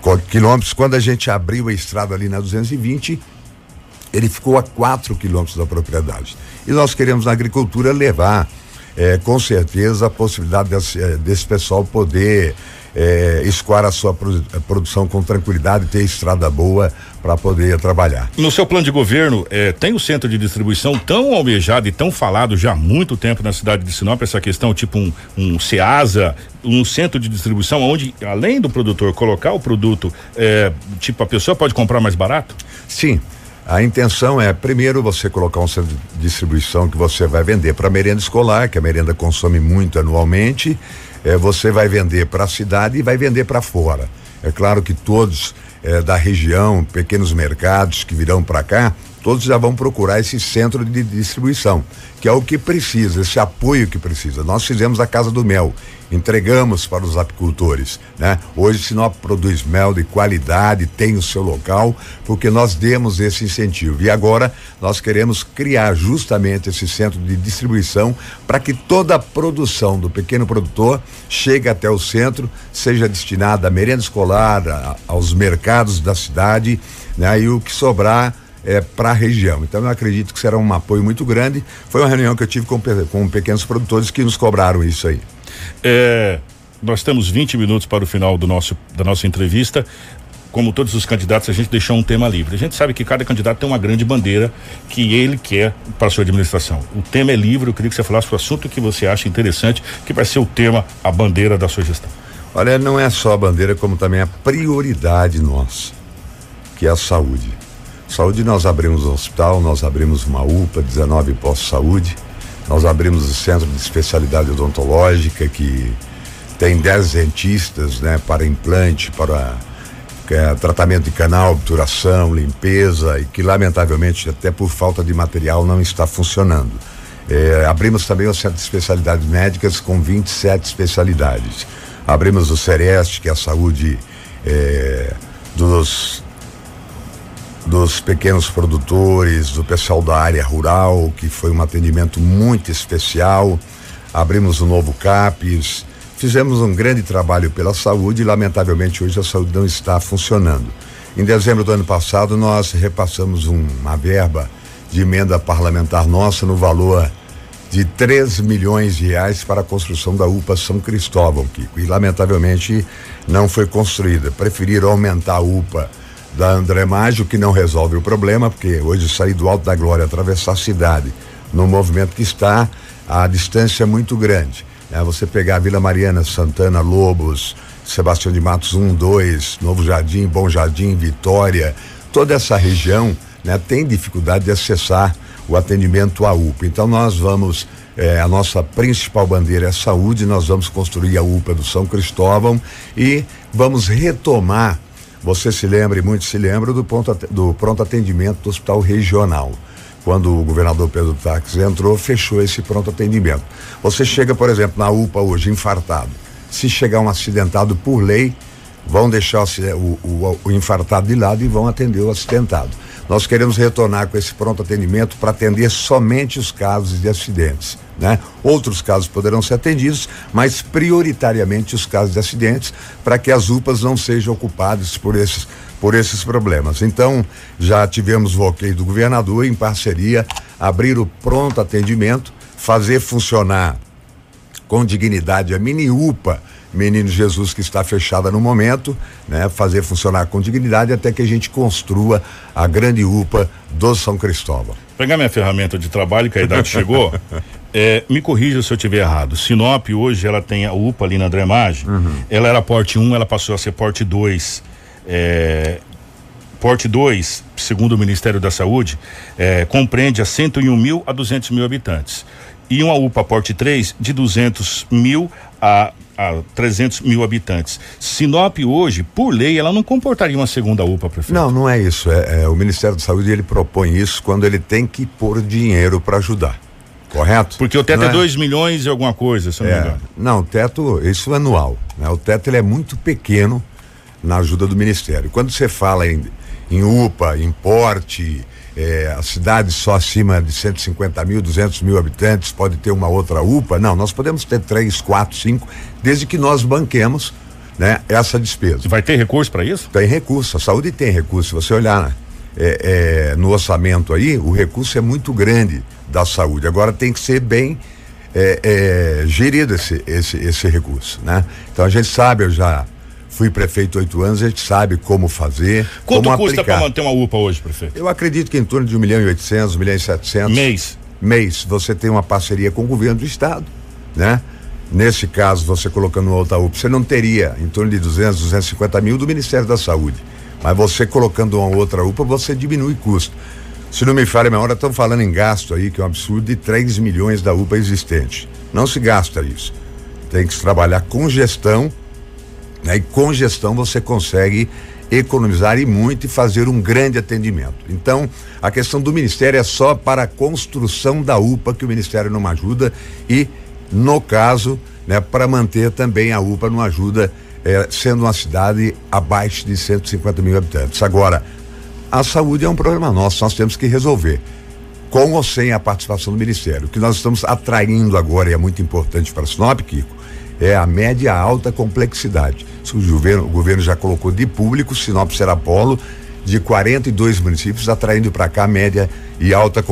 co- Quilômetros, quando a gente abriu a estrada ali na 220, ele ficou a 4 quilômetros da propriedade. E nós queremos na agricultura levar, eh, com certeza, a possibilidade desse, eh, desse pessoal poder eh, escoar a sua a produção com tranquilidade, ter estrada boa para poder trabalhar. No seu plano de governo, eh, tem o centro de distribuição tão almejado e tão falado já há muito tempo na cidade de Sinop, essa questão tipo um, um SEASA, um centro de distribuição onde, além do produtor colocar o produto, eh, tipo a pessoa pode comprar mais barato? Sim. A intenção é, primeiro, você colocar um centro de distribuição que você vai vender para merenda escolar, que a merenda consome muito anualmente. eh, você vai vender para a cidade e vai vender para fora. É claro que todos eh, da região, pequenos mercados que virão para cá, todos já vão procurar esse centro de distribuição, que é o que precisa, esse apoio que precisa. Nós fizemos a Casa do Mel, entregamos para os apicultores, né? Hoje Sinop produz mel de qualidade, tem o seu local, porque nós demos esse incentivo. E agora nós queremos criar justamente esse centro de distribuição para que toda a produção do pequeno produtor chegue até o centro, seja destinada à merenda escolar, a- aos mercados da cidade, né? E o que sobrar é, para a região. Então eu acredito que será um apoio muito grande. Foi uma reunião que eu tive com, com pequenos produtores que nos cobraram isso aí. É, nós temos 20 minutos para o final do nosso, da nossa entrevista. Como todos os candidatos, a gente deixou um tema livre. A gente sabe que cada candidato tem uma grande bandeira que ele quer para a sua administração. O tema é livre, eu queria que você falasse o assunto que você acha interessante, que vai ser o tema, a bandeira da sua gestão. Olha, não é só a bandeira, como também a prioridade nossa, que é a saúde. Saúde, nós abrimos um hospital, nós abrimos uma UPA, 19 postos de saúde, nós abrimos o centro de especialidade odontológica, que tem 10 dentistas, né, para implante, para é, tratamento de canal, obturação, limpeza, e que lamentavelmente, até por falta de material, não está funcionando. É, abrimos também o Centro de Especialidades Médicas com 27 especialidades. Abrimos o Sereste, que é a saúde é, dos dos pequenos produtores, do pessoal da área rural, que foi um atendimento muito especial. Abrimos o novo CAPES, fizemos um grande trabalho pela saúde e, lamentavelmente, hoje a saúde não está funcionando. Em dezembro do ano passado, nós repassamos um- uma verba de emenda parlamentar nossa no valor de 3 milhões de reais para a construção da UPA São Cristóvão, Kiko. E lamentavelmente não foi construída. Preferiram aumentar a UPA da André Mágio, que não resolve o problema, porque hoje sair do Alto da Glória, atravessar a cidade, no movimento que está, a distância é muito grande. né? Você pegar a Vila Mariana, Santana, Lobos, Sebastião de Matos 1, 2, Novo Jardim, Bom Jardim, Vitória, toda essa região né, tem dificuldade de acessar o atendimento à UPA. Então nós vamos, eh, a nossa principal bandeira é saúde, nós vamos construir a UPA do São Cristóvão e vamos retomar, você se lembra e muitos se lembram do, ponto, do pronto atendimento do hospital regional. Quando o governador Pedro Taques entrou, fechou esse pronto atendimento. Você chega, por exemplo, na UPA hoje, infartado. Se chegar um acidentado por lei, vão deixar o, o, o infartado de lado e vão atender o acidentado. Nós queremos retornar com esse pronto atendimento para atender somente os casos de acidentes. Né? Outros casos poderão ser atendidos, mas prioritariamente os casos de acidentes, para que as UPAs não sejam ocupadas por esses, por esses problemas. Então, já tivemos o ok do governador em parceria, abrir o pronto atendimento, fazer funcionar com dignidade a mini UPA Menino Jesus que está fechada no momento, né? Fazer funcionar com dignidade até que a gente construa a grande UPA do São Cristóvão. Pegar minha ferramenta de trabalho, que a idade chegou, é, me corrija se eu estiver errado. Sinop hoje ela tem a UPA ali na Dremagem, ela era porte 1, ela passou a ser porte 2. É, Porte 2, segundo o Ministério da Saúde, eh, compreende a 101 mil a 200 mil habitantes. E uma UPA Porte 3 de 200 mil a, a 300 mil habitantes. Sinop hoje, por lei, ela não comportaria uma segunda UPA, prefeito? Não, não é isso. É, é o Ministério da Saúde ele propõe isso quando ele tem que pôr dinheiro para ajudar. Correto? Porque o teto Não é 2 milhões e alguma coisa, se não me É, engano. não, o teto, isso é anual. Né? O teto ele é muito pequeno na ajuda do Ministério. Quando você fala em, em UPA, em porte, é, a cidade só acima de 150 mil, 200 mil habitantes pode ter uma outra UPA. Não, nós podemos ter três, quatro, cinco, desde que nós banquemos né, essa despesa. Vai ter recurso para isso? Tem recurso, a saúde tem recurso. Se você olhar né, é, é, no orçamento aí, o recurso é muito grande da saúde. Agora tem que ser bem é, é, gerido esse, esse, esse recurso, né? Então a gente sabe, eu já fui prefeito oito anos, a gente sabe como fazer, Quanto como custa para manter uma UPA hoje, prefeito? Eu acredito que em torno de um milhão e oitocentos, um milhão e setecentos. Mês. Mês, você tem uma parceria com o governo do estado, né? Nesse caso, você colocando uma outra UPA, você não teria em torno de 200, 250 mil do Ministério da Saúde. Mas você colocando uma outra UPA, você diminui custo. Se não me falha a memória, estão falando em gasto aí, que é um absurdo, de 3 milhões da UPA existente. Não se gasta isso. Tem que se trabalhar com gestão, né? E com gestão você consegue economizar e muito e fazer um grande atendimento. Então, a questão do Ministério é só para a construção da UPA que o Ministério não ajuda e, no caso, né, para manter também a UPA não ajuda, eh, sendo uma cidade abaixo de 150 mil habitantes. Agora, a saúde é um problema nosso, nós temos que resolver. Com ou sem a participação do Ministério. O que nós estamos atraindo agora, e é muito importante para Sinop, Kiko, é a média alta complexidade. O governo, o governo já colocou de público, Sinop será polo de 42 municípios, atraindo para cá média e alta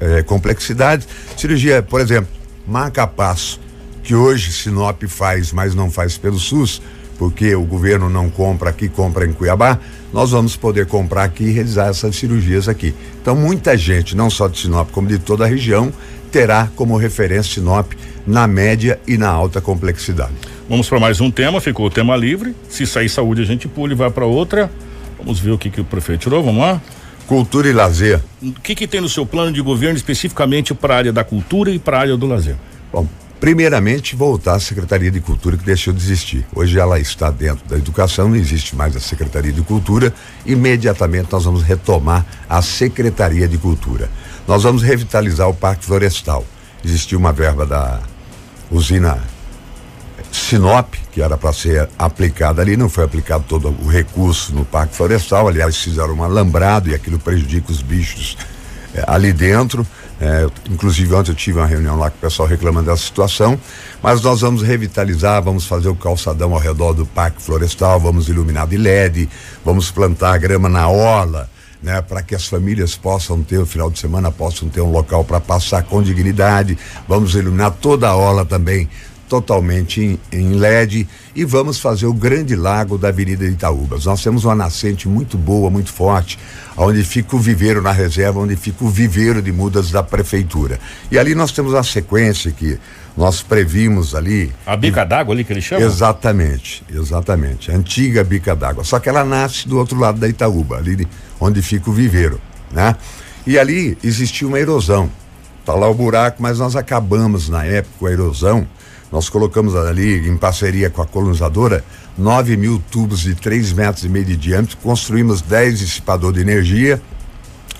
eh, complexidade. Cirurgia, por exemplo, marca-passo, que hoje Sinop faz, mas não faz pelo SUS, porque o governo não compra aqui, compra em Cuiabá, nós vamos poder comprar aqui e realizar essas cirurgias aqui. Então, muita gente, não só de Sinop, como de toda a região, terá como referência Sinop na média e na alta complexidade. Vamos para mais um tema, ficou o tema livre. Se sair saúde, a gente pula e vai para outra. Vamos ver o que, que o prefeito tirou, vamos lá? Cultura e lazer. O que, que tem no seu plano de governo especificamente para a área da cultura e para a área do lazer? Bom, primeiramente voltar à Secretaria de Cultura que deixou de existir. Hoje ela está dentro da educação, não existe mais a Secretaria de Cultura. Imediatamente nós vamos retomar a Secretaria de Cultura. Nós vamos revitalizar o Parque Florestal. Existiu uma verba da usina Sinop, que era para ser aplicada ali, não foi aplicado todo o recurso no Parque Florestal. Aliás, fizeram um alambrado e aquilo prejudica os bichos eh, ali dentro. Eu- inclusive, ontem eu tive uma reunião lá com o pessoal reclamando dessa situação. Mas nós vamos revitalizar, vamos fazer o calçadão ao redor do Parque Florestal, vamos iluminar de LED, vamos plantar grama na orla. Né, para que as famílias possam ter o final de semana possam ter um local para passar com dignidade. Vamos iluminar toda a orla também totalmente em, em LED e vamos fazer o grande lago da Avenida Itaúbas. Nós temos uma nascente muito boa, muito forte, onde fica o viveiro na reserva, onde fica o viveiro de mudas da prefeitura. E ali nós temos uma sequência que nós previmos ali. A bica d'água ali que ele chama? Exatamente, exatamente. A antiga bica d'água. Só que ela nasce do outro lado da Itaúba, ali onde fica o viveiro, né? E ali existia uma erosão. Tá lá o buraco, mas nós acabamos na época a erosão. Nós colocamos ali, em parceria com a colonizadora, 9 mil tubos de 3 metros e meio de diâmetro, construímos 10 dissipadores de energia,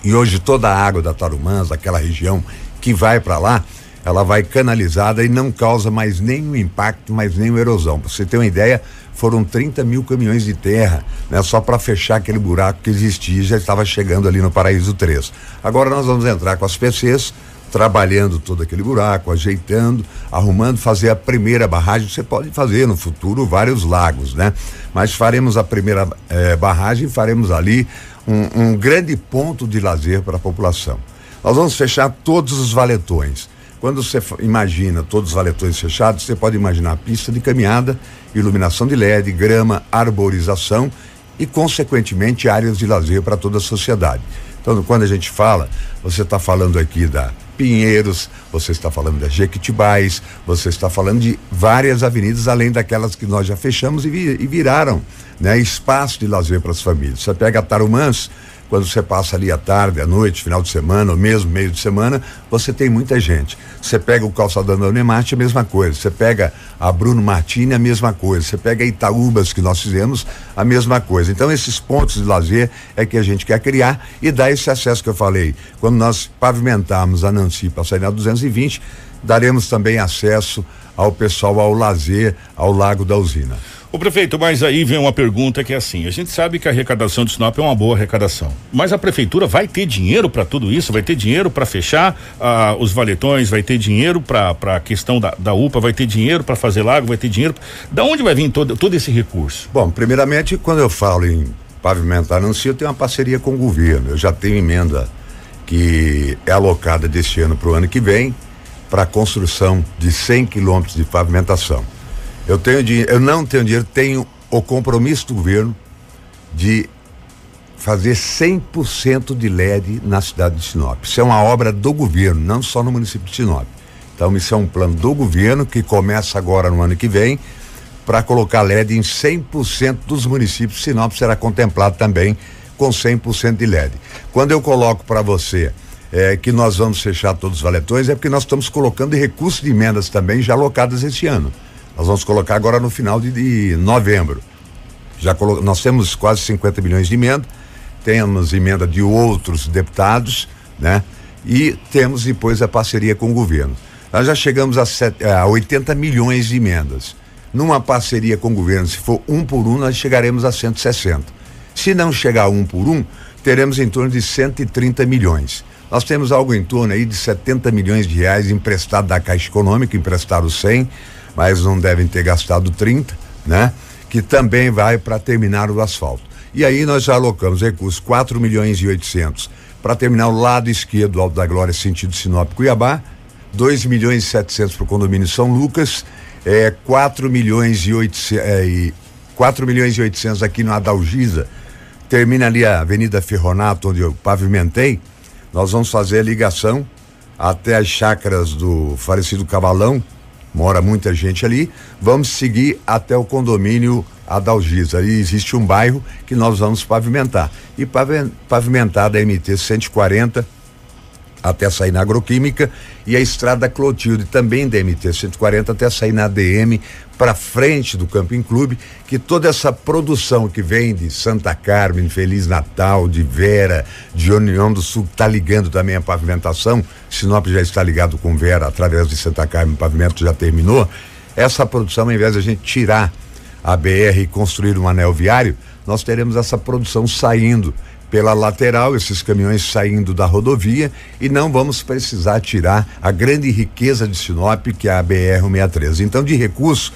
e hoje toda a água da Tarumãs, daquela região que vai para lá, ela vai canalizada e não causa mais nenhum impacto, mais nenhuma erosão. Pra você ter uma ideia, foram 30 mil caminhões de terra, né? Só para fechar aquele buraco que existia e já estava chegando ali no Paraíso 3. Agora nós vamos entrar com as PCs, trabalhando todo aquele buraco, ajeitando, arrumando, fazer a primeira barragem. Você pode fazer no futuro vários lagos, né? Mas faremos a primeira eh, barragem, faremos ali um, um grande ponto de lazer para a população. Nós vamos fechar todos os valetões. Quando você imagina todos os valetões fechados, você pode imaginar pista de caminhada, iluminação de LED, grama, arborização e, consequentemente, áreas de lazer para toda a sociedade. Então, quando a gente fala, você está falando aqui da Pinheiros, você está falando da Jequitibais, você está falando de várias avenidas, além daquelas que nós já fechamos e, e viraram né, espaço de lazer para as famílias. Você pega Tarumãs, quando você passa ali à tarde, à noite, final de semana, ou mesmo meio de semana, você tem muita gente. Você pega o calçadão da Unemate, a mesma coisa. Você pega a Bruno Martini, a mesma coisa. Você pega Itaúbas, que nós fizemos, a mesma coisa. Então, esses pontos de lazer é que a gente quer criar e dar esse acesso que eu falei. Quando nós pavimentarmos a Nancy para sair na 220, daremos também acesso ao pessoal ao lazer, ao Lago da Usina. O prefeito, mas aí vem uma pergunta que é assim: a gente sabe que a arrecadação de Sinop é uma boa arrecadação, mas a prefeitura vai ter dinheiro para tudo isso? Vai ter dinheiro para fechar ah, os valetões? Vai ter dinheiro para a questão da, da UPA? Vai ter dinheiro para fazer lago? Vai ter dinheiro? Da onde vai vir todo, todo esse recurso? Bom, primeiramente, quando eu falo em pavimentar anúncio, eu tenho uma parceria com o governo. Eu já tenho emenda que é alocada deste ano para o ano que vem para a construção de 100 quilômetros de pavimentação. Eu tenho dinheiro, eu não tenho dinheiro, tenho o compromisso do governo de fazer 100% de LED na cidade de Sinop. Isso é uma obra do governo, não só no município de Sinop. Então, isso é um plano do governo que começa agora no ano que vem para colocar LED em 100% dos municípios. Sinop será contemplado também com 100% de LED. Quando eu coloco para você é, que nós vamos fechar todos os valetões, é porque nós estamos colocando recursos de emendas também já alocadas esse ano. Nós vamos colocar agora no final de, de novembro. Já colo... Nós temos quase 50 milhões de emenda, temos emenda de outros deputados, né? E temos depois a parceria com o governo. Nós já chegamos a, set... a 80 milhões de emendas. Numa parceria com o governo, se for um por um, nós chegaremos a 160. Se não chegar um por um, teremos em torno de 130 milhões. Nós temos algo em torno aí de 70 milhões de reais emprestado da Caixa Econômica, emprestaram 100 mas não devem ter gastado 30, né? Que também vai para terminar o asfalto. E aí nós já alocamos recursos 4 milhões e 800 para terminar o lado esquerdo do Alto da Glória, sentido Sinop Cuiabá, 2 milhões e 700 para o condomínio São Lucas, é, 4 milhões e 800, é, 4 milhões e 800 aqui no Adalgisa, termina ali a Avenida Ferronato, onde eu pavimentei. Nós vamos fazer a ligação até as chácaras do falecido Cavalão, mora muita gente ali. Vamos seguir até o condomínio Adalgisa. Ali existe um bairro que nós vamos pavimentar. E pavimentar da MT 140 até sair na agroquímica e a estrada Clotilde também da MT 140 até sair na ADM para frente do Camping Clube, que toda essa produção que vem de Santa Carmen, Feliz Natal, de Vera, de União do Sul, está ligando também a pavimentação. Sinop já está ligado com Vera através de Santa Carmen, o pavimento já terminou. Essa produção, ao invés de a gente tirar a BR e construir um anel viário, nós teremos essa produção saindo pela lateral, esses caminhões saindo da rodovia e não vamos precisar tirar a grande riqueza de Sinop, que é a BR-163. Então, de recurso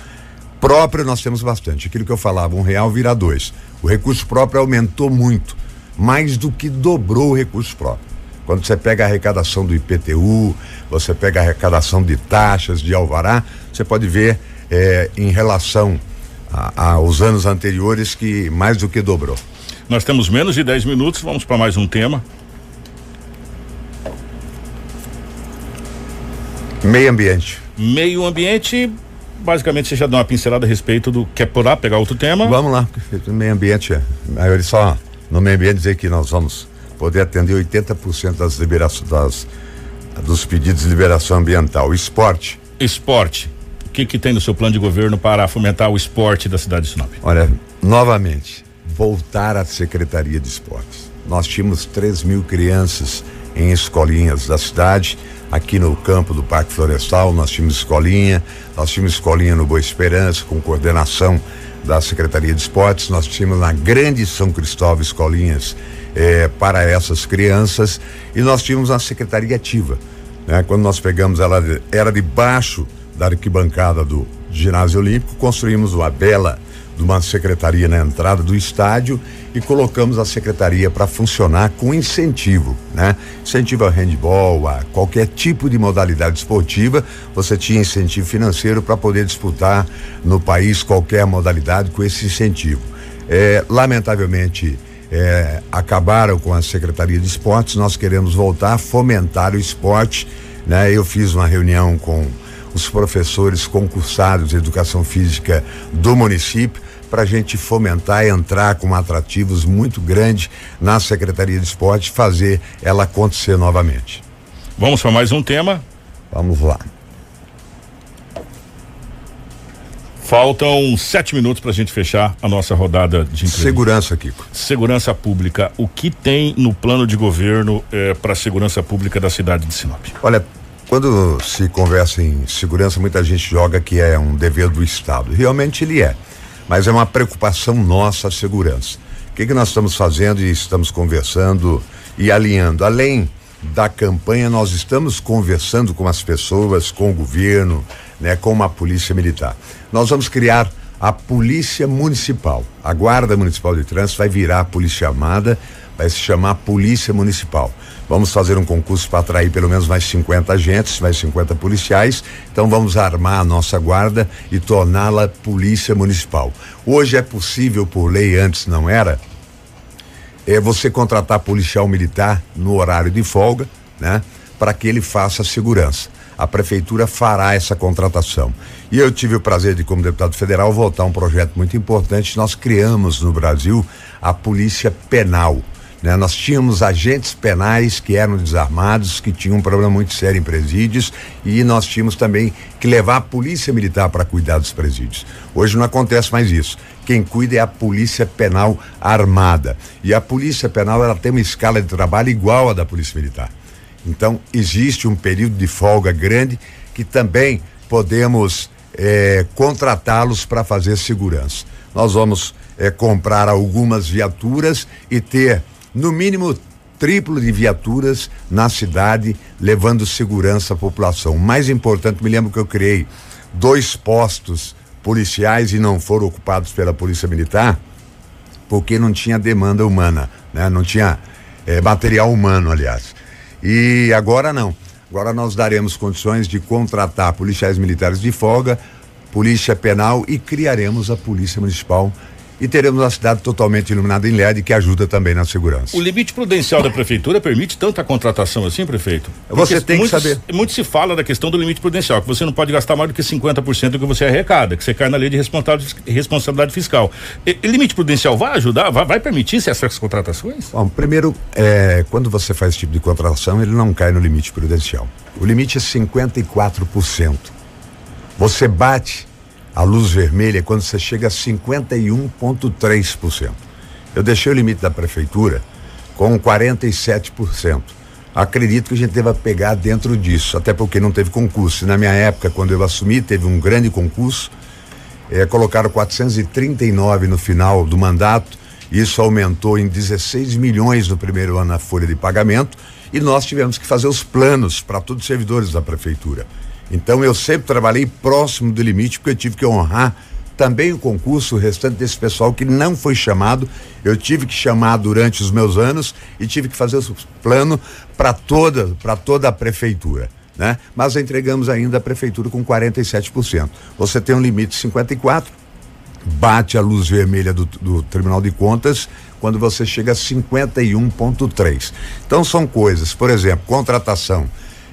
próprio, nós temos bastante. Aquilo que eu falava, um real vira dois. O recurso próprio aumentou muito, mais do que dobrou o recurso próprio. Quando você pega a arrecadação do IPTU, você pega a arrecadação de taxas, de alvará, você pode ver eh, em relação a, aos anos anteriores que mais do que dobrou. Nós temos menos de 10 minutos, vamos para mais um tema. Meio ambiente. Meio ambiente, basicamente você já deu uma pincelada a respeito do. Quer por lá, pegar outro tema? Vamos lá, meio ambiente. Aí ele só no meio ambiente dizer que nós vamos poder atender 80% das liberações das, dos pedidos de liberação ambiental. Esporte. Esporte. O que, que tem no seu plano de governo para fomentar o esporte da cidade de Sinop? Olha, novamente, voltar à Secretaria de Esportes. Nós tínhamos 3 mil crianças em escolinhas da cidade, aqui no campo do Parque Florestal, nós tínhamos escolinha, nós tínhamos escolinha no Boa Esperança, com coordenação da Secretaria de Esportes, nós tínhamos na Grande São Cristóvão escolinhas eh, para essas crianças e nós tínhamos a Secretaria Ativa. Né? Quando nós pegamos ela, era debaixo da arquibancada do ginásio olímpico, construímos uma bela de uma secretaria na entrada do estádio e colocamos a secretaria para funcionar com incentivo, né? Incentivo ao handball, a qualquer tipo de modalidade esportiva, você tinha incentivo financeiro para poder disputar no país qualquer modalidade com esse incentivo. É, lamentavelmente, é, acabaram com a Secretaria de Esportes, nós queremos voltar a fomentar o esporte né? Eu fiz uma reunião com os professores concursados de educação física do município para a gente fomentar e entrar com atrativos muito grandes na Secretaria de Esporte, fazer ela acontecer novamente. Vamos para mais um tema. Vamos lá. Faltam sete minutos para a gente fechar a nossa rodada de entrevista. Segurança, Kiko. Segurança pública. O que tem no plano de governo eh, para a segurança pública da cidade de Sinop? Olha, quando se conversa em segurança, muita gente joga que é um dever do Estado. Realmente ele é. Mas é uma preocupação nossa a segurança. O que, que nós estamos fazendo e estamos conversando e alinhando? Além da campanha, nós estamos conversando com as pessoas, com o governo, né, com a polícia militar. Nós vamos criar a polícia municipal. A guarda municipal de trânsito vai virar a polícia armada, vai se chamar polícia municipal. Vamos fazer um concurso para atrair pelo menos mais 50 agentes, mais 50 policiais. Então vamos armar a nossa guarda e torná-la polícia municipal. Hoje é possível por lei, antes não era, é você contratar policial militar no horário de folga, né? Para que ele faça segurança. A prefeitura fará essa contratação. E eu tive o prazer de, como deputado federal, votar um projeto muito importante. Nós criamos no Brasil a Polícia Penal. Né? Nós tínhamos agentes penais que eram desarmados, que tinham um problema muito sério em presídios, e nós tínhamos também que levar a polícia militar para cuidar dos presídios. Hoje não acontece mais isso. Quem cuida é a polícia penal armada. E a polícia penal ela tem uma escala de trabalho igual à da polícia militar. Então existe um período de folga grande que também podemos eh, contratá-los para fazer segurança. Nós vamos eh, comprar algumas viaturas e ter no mínimo triplo de viaturas na cidade, levando segurança à população. Mais importante, me lembro que eu criei dois postos policiais e não foram ocupados pela Polícia Militar, porque não tinha demanda humana, né? Não tinha eh, material humano, aliás. E agora não. Agora nós daremos condições de contratar policiais militares de folga, polícia penal e criaremos a polícia municipal e teremos uma cidade totalmente iluminada em LED que ajuda também na segurança. O limite prudencial da prefeitura permite tanta contratação assim, prefeito? Porque você tem muito, que saber. Muito se fala da questão do limite prudencial, que você não pode gastar mais do que 50% do que você arrecada, que você cai na lei de responsabilidade fiscal. E, limite prudencial vai ajudar, vai, vai permitir essas contratações? Bom, primeiro, é, quando você faz esse tipo de contratação, ele não cai no limite prudencial. O limite é 54%. Você bate a luz vermelha quando você chega a 51,3%. Eu deixei o limite da prefeitura com 47%. Acredito que a gente deva pegar dentro disso, até porque não teve concurso. Na minha época, quando eu assumi, teve um grande concurso. É, colocaram 439 no final do mandato. Isso aumentou em 16 milhões no primeiro ano na folha de pagamento. E nós tivemos que fazer os planos para todos os servidores da prefeitura. Então eu sempre trabalhei próximo do limite, porque eu tive que honrar também o concurso o restante desse pessoal que não foi chamado. Eu tive que chamar durante os meus anos e tive que fazer o plano para toda, para toda a prefeitura. Né? Mas entregamos ainda a prefeitura com 47%. Você tem um limite de 54, bate a luz vermelha do, do Tribunal de Contas quando você chega a 51,3. Então são coisas, por exemplo, contratação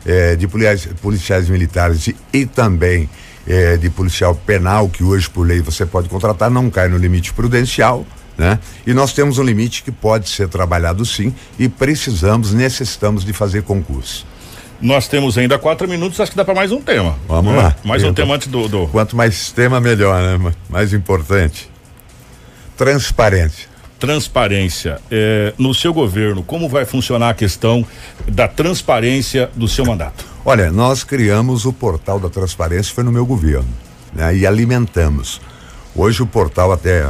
eh, de policiais, policiais militares e, e também eh, de policial penal, que hoje por lei você pode contratar, não cai no limite prudencial. Né? E nós temos um limite que pode ser trabalhado sim e precisamos, necessitamos de fazer concurso. Nós temos ainda quatro minutos, acho que dá para mais um tema. Vamos né? lá. Mais um tema antes do, do. Quanto mais tema, melhor, né? Mais importante. Transparência transparência. É, no seu governo, como vai funcionar a questão da transparência do seu mandato? Olha, nós criamos o portal da transparência, foi no meu governo, né? E alimentamos. Hoje o portal até,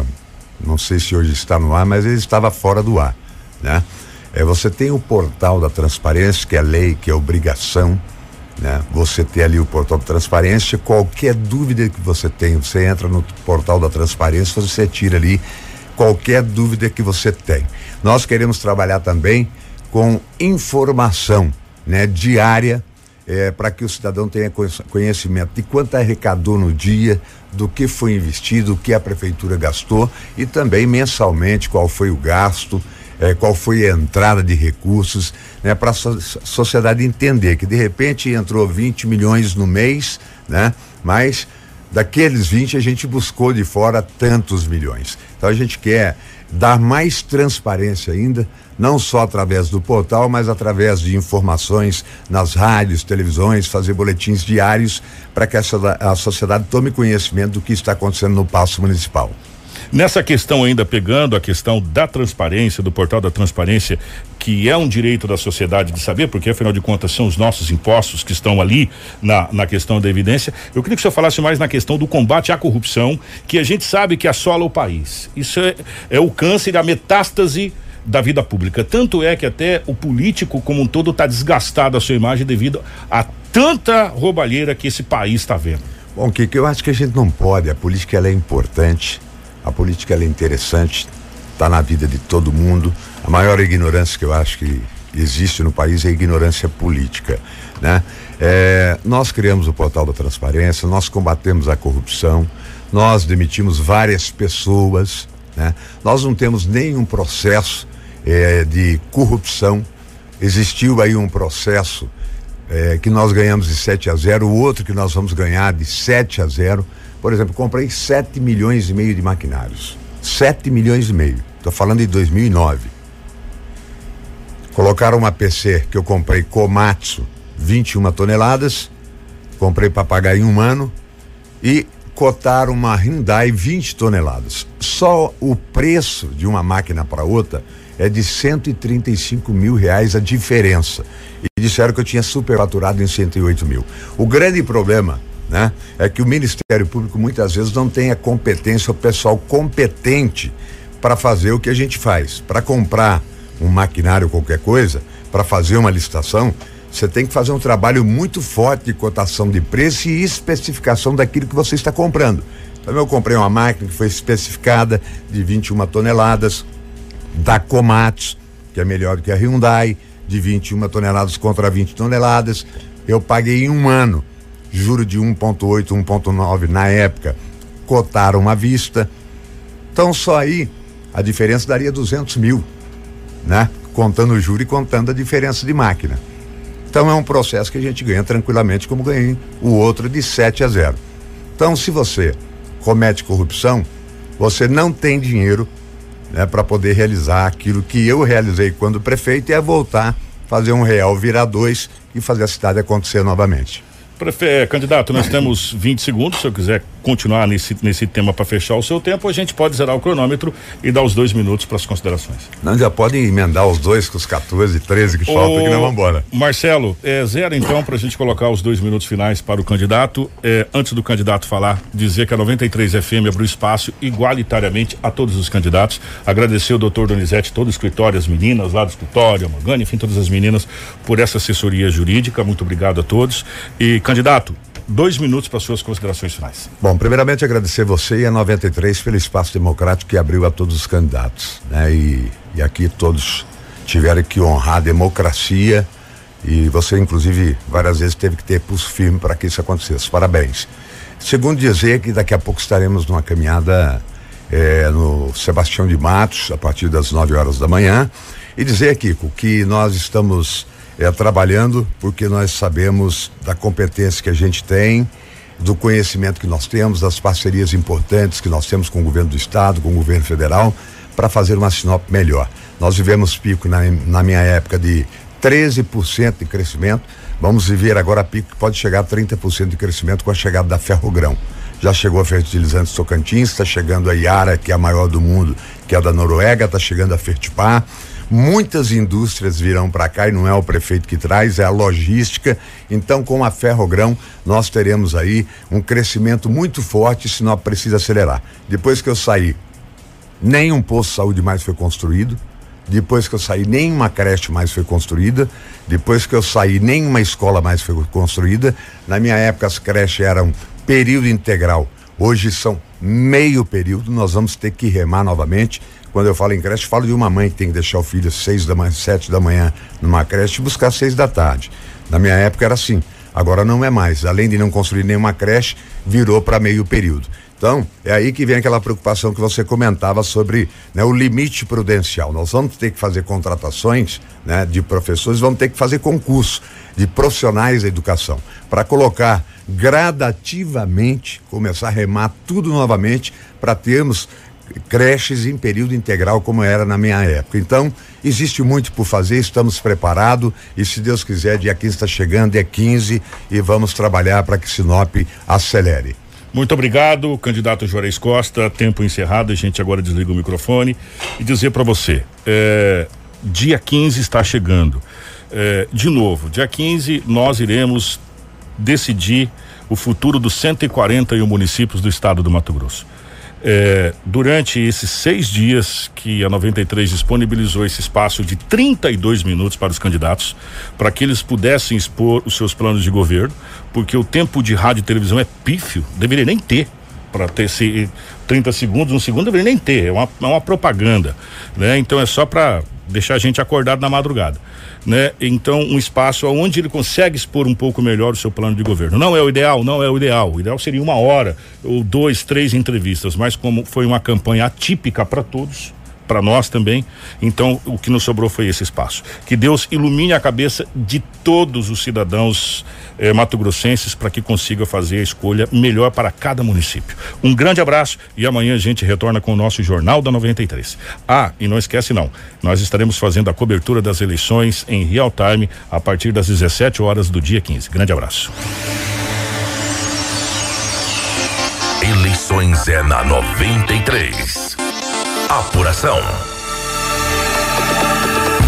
não sei se hoje está no ar, mas ele estava fora do ar, né? É, você tem o portal da transparência, que é lei, que é obrigação, né? Você ter ali o portal da transparência, qualquer dúvida que você tem, você entra no portal da transparência, você tira ali qualquer dúvida que você tem. Nós queremos trabalhar também com informação, né, diária, é, para que o cidadão tenha conhecimento de quanto arrecadou no dia, do que foi investido, o que a prefeitura gastou e também mensalmente qual foi o gasto, eh, qual foi a entrada de recursos, né, para a so sociedade entender que de repente entrou 20 milhões no mês, né? Mas daqueles 20 a gente buscou de fora tantos milhões. Então a gente quer dar mais transparência ainda, não só através do portal, mas através de informações nas rádios, televisões, fazer boletins diários para que essa, a sociedade tome conhecimento do que está acontecendo no Passo Municipal. Nessa questão ainda pegando a questão da transparência, do portal da transparência, que é um direito da sociedade de saber, porque afinal de contas são os nossos impostos que estão ali na, na questão da evidência. Eu queria que o senhor falasse mais na questão do combate à corrupção, que a gente sabe que assola o país. Isso é, é o câncer, a metástase da vida pública. Tanto é que até o político como um todo está desgastado a sua imagem devido a tanta roubalheira que esse país está vendo. Bom, que eu acho que a gente não pode. A política ela é importante, a política é interessante, está na vida de todo mundo. A maior ignorância que eu acho que existe no país é a ignorância política, né? É, nós criamos o portal da transparência, nós combatemos a corrupção, nós demitimos várias pessoas, né? Nós não temos nenhum processo é, de corrupção. Existiu aí um processo é, que nós ganhamos de 7 a 0, o outro que nós vamos ganhar de 7 a 0. Por exemplo, comprei 7 milhões e meio de maquinários. 7 milhões e meio. Estou falando de 2009. Colocaram uma PC que eu comprei Komatsu, 21 toneladas. Comprei para pagar em um ano. E cotaram uma Hyundai 20 toneladas. Só o preço de uma máquina para outra é de 135 mil reais a diferença. E disseram que eu tinha superfaturado em 108 mil. O grande problema né? É que o Ministério Público muitas vezes não tem a competência, o pessoal competente para fazer o que a gente faz. Para comprar um maquinário, qualquer coisa, para fazer uma licitação, você tem que fazer um trabalho muito forte de cotação de preço e especificação daquilo que você está comprando. Então eu comprei uma máquina que foi especificada de 21 toneladas da Komatsu, que é melhor que a Hyundai, de 21 toneladas contra 20 toneladas. Eu paguei em um ano juro de 1,8, 1,9 na época, cotaram à vista. Então só aí a diferença daria 200 mil, né? Contando o juro e contando a diferença de máquina. Então é um processo que a gente ganha tranquilamente, como ganhei o outro de 7 a 0. Então, se você comete corrupção, você não tem dinheiro né, para poder realizar aquilo que eu realizei quando prefeito, é voltar, fazer um real virar dois e fazer a cidade acontecer novamente. Prefe... É, candidato, nós temos 20 segundos. Se eu quiser continuar nesse, nesse tema para fechar o seu tempo, a gente pode zerar o cronômetro e dar os dois minutos para as considerações. Não, já podem emendar os dois com os 14 e 13 que faltam, que nós vamos embora. Marcelo, é, zero então para a gente colocar os dois minutos finais para o candidato. É, antes do candidato falar, dizer que a 93 FM abriu espaço igualitariamente a todos os candidatos. Agradecer o doutor Donizete, todo o escritório, as meninas lá do escritório, a Morgana, enfim, todas as meninas, por essa assessoria jurídica. Muito obrigado a todos. E Candidato, dois minutos para suas considerações finais. Bom, primeiramente agradecer você e a 93 pelo espaço democrático que abriu a todos os candidatos, né? E, e aqui todos tiveram que honrar a democracia e você inclusive várias vezes teve que ter pulso firme para que isso acontecesse. Parabéns. Segundo dizer que daqui a pouco estaremos numa caminhada eh, no Sebastião de Matos a partir das 9 horas da manhã e dizer, Kiko, que nós estamos é, trabalhando, porque nós sabemos da competência que a gente tem, do conhecimento que nós temos, das parcerias importantes que nós temos com o governo do estado, com o governo federal, para fazer uma Sinop melhor. Nós vivemos pico na, na minha época de 13% de crescimento, vamos viver agora pico que pode chegar a 30% de crescimento com a chegada da Ferrogrão. Já chegou a Fertilizantes Tocantins, está chegando a Iara, que é a maior do mundo, que é a da Noruega, está chegando a Fertipar Muitas indústrias virão para cá e não é o prefeito que traz, é a logística. Então, com a Ferrogrão, nós teremos aí um crescimento muito forte, se não precisa acelerar. Depois que eu saí, nenhum posto de saúde mais foi construído. Depois que eu saí, nenhuma creche mais foi construída. Depois que eu saí, nenhuma escola mais foi construída. Na minha época, as creches eram período integral. Hoje são meio período. Nós vamos ter que remar novamente. Quando eu falo em creche, falo de uma mãe que tem que deixar o filho às seis da manhã, sete da manhã numa creche e buscar seis da tarde. Na minha época era assim. Agora não é mais. Além de não construir nenhuma creche, virou para meio período. Então, é aí que vem aquela preocupação que você comentava sobre né, o limite prudencial. Nós vamos ter que fazer contratações né, de professores, vamos ter que fazer concurso de profissionais da educação para colocar gradativamente, começar a remar tudo novamente para termos creches em período integral como era na minha época. Então, existe muito por fazer, estamos preparados e se Deus quiser, dia 15 está chegando, dia 15 e vamos trabalhar para que Sinop acelere. Muito obrigado, candidato Juarez Costa. Tempo encerrado, a gente agora desliga o microfone e dizer para você: é, dia 15 está chegando. É, de novo, dia 15 nós iremos decidir o futuro dos 141 municípios do estado do Mato Grosso. É, durante esses seis dias que a 93 disponibilizou esse espaço de 32 minutos para os candidatos, para que eles pudessem expor os seus planos de governo, porque o tempo de rádio e televisão é pífio, deveria nem ter para ter esse 30 segundos, um segundo deveria nem ter, é uma, é uma propaganda, né? Então é só para deixar a gente acordado na madrugada né? Então, um espaço onde ele consegue expor um pouco melhor o seu plano de governo. Não é o ideal, não é o ideal. O ideal seria uma hora ou dois, três entrevistas, mas como foi uma campanha atípica para todos, para nós também. Então, o que nos sobrou foi esse espaço. Que Deus ilumine a cabeça de todos os cidadãos eh, mato-grossenses para que consiga fazer a escolha melhor para cada município. Um grande abraço e amanhã a gente retorna com o nosso Jornal da 93. Ah, e não esquece não, nós estaremos fazendo a cobertura das eleições em real time a partir das 17 horas do dia 15. Grande abraço. Eleições é na 93. Apuração.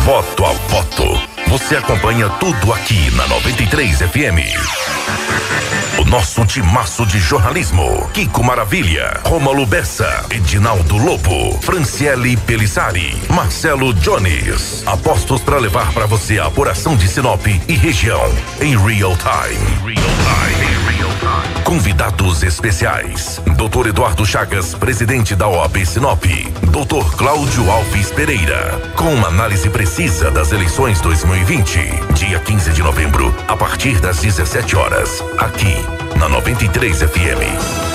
Voto a voto. Você acompanha tudo aqui na 93 FM. O nosso timaço de jornalismo: Kiko Maravilha, Rômulo Bessa, Edinaldo Lobo, Franciele Pelissari, Marcelo Jones. Apostos para levar para você a apuração de Sinop e região em real time. Real time. Convidados especiais: Dr. Eduardo Chagas, presidente da OAB Sinop. Dr. Cláudio Alves Pereira, com uma análise precisa das eleições 2020, dia 15 de novembro, a partir das 17 horas, aqui na 93 FM.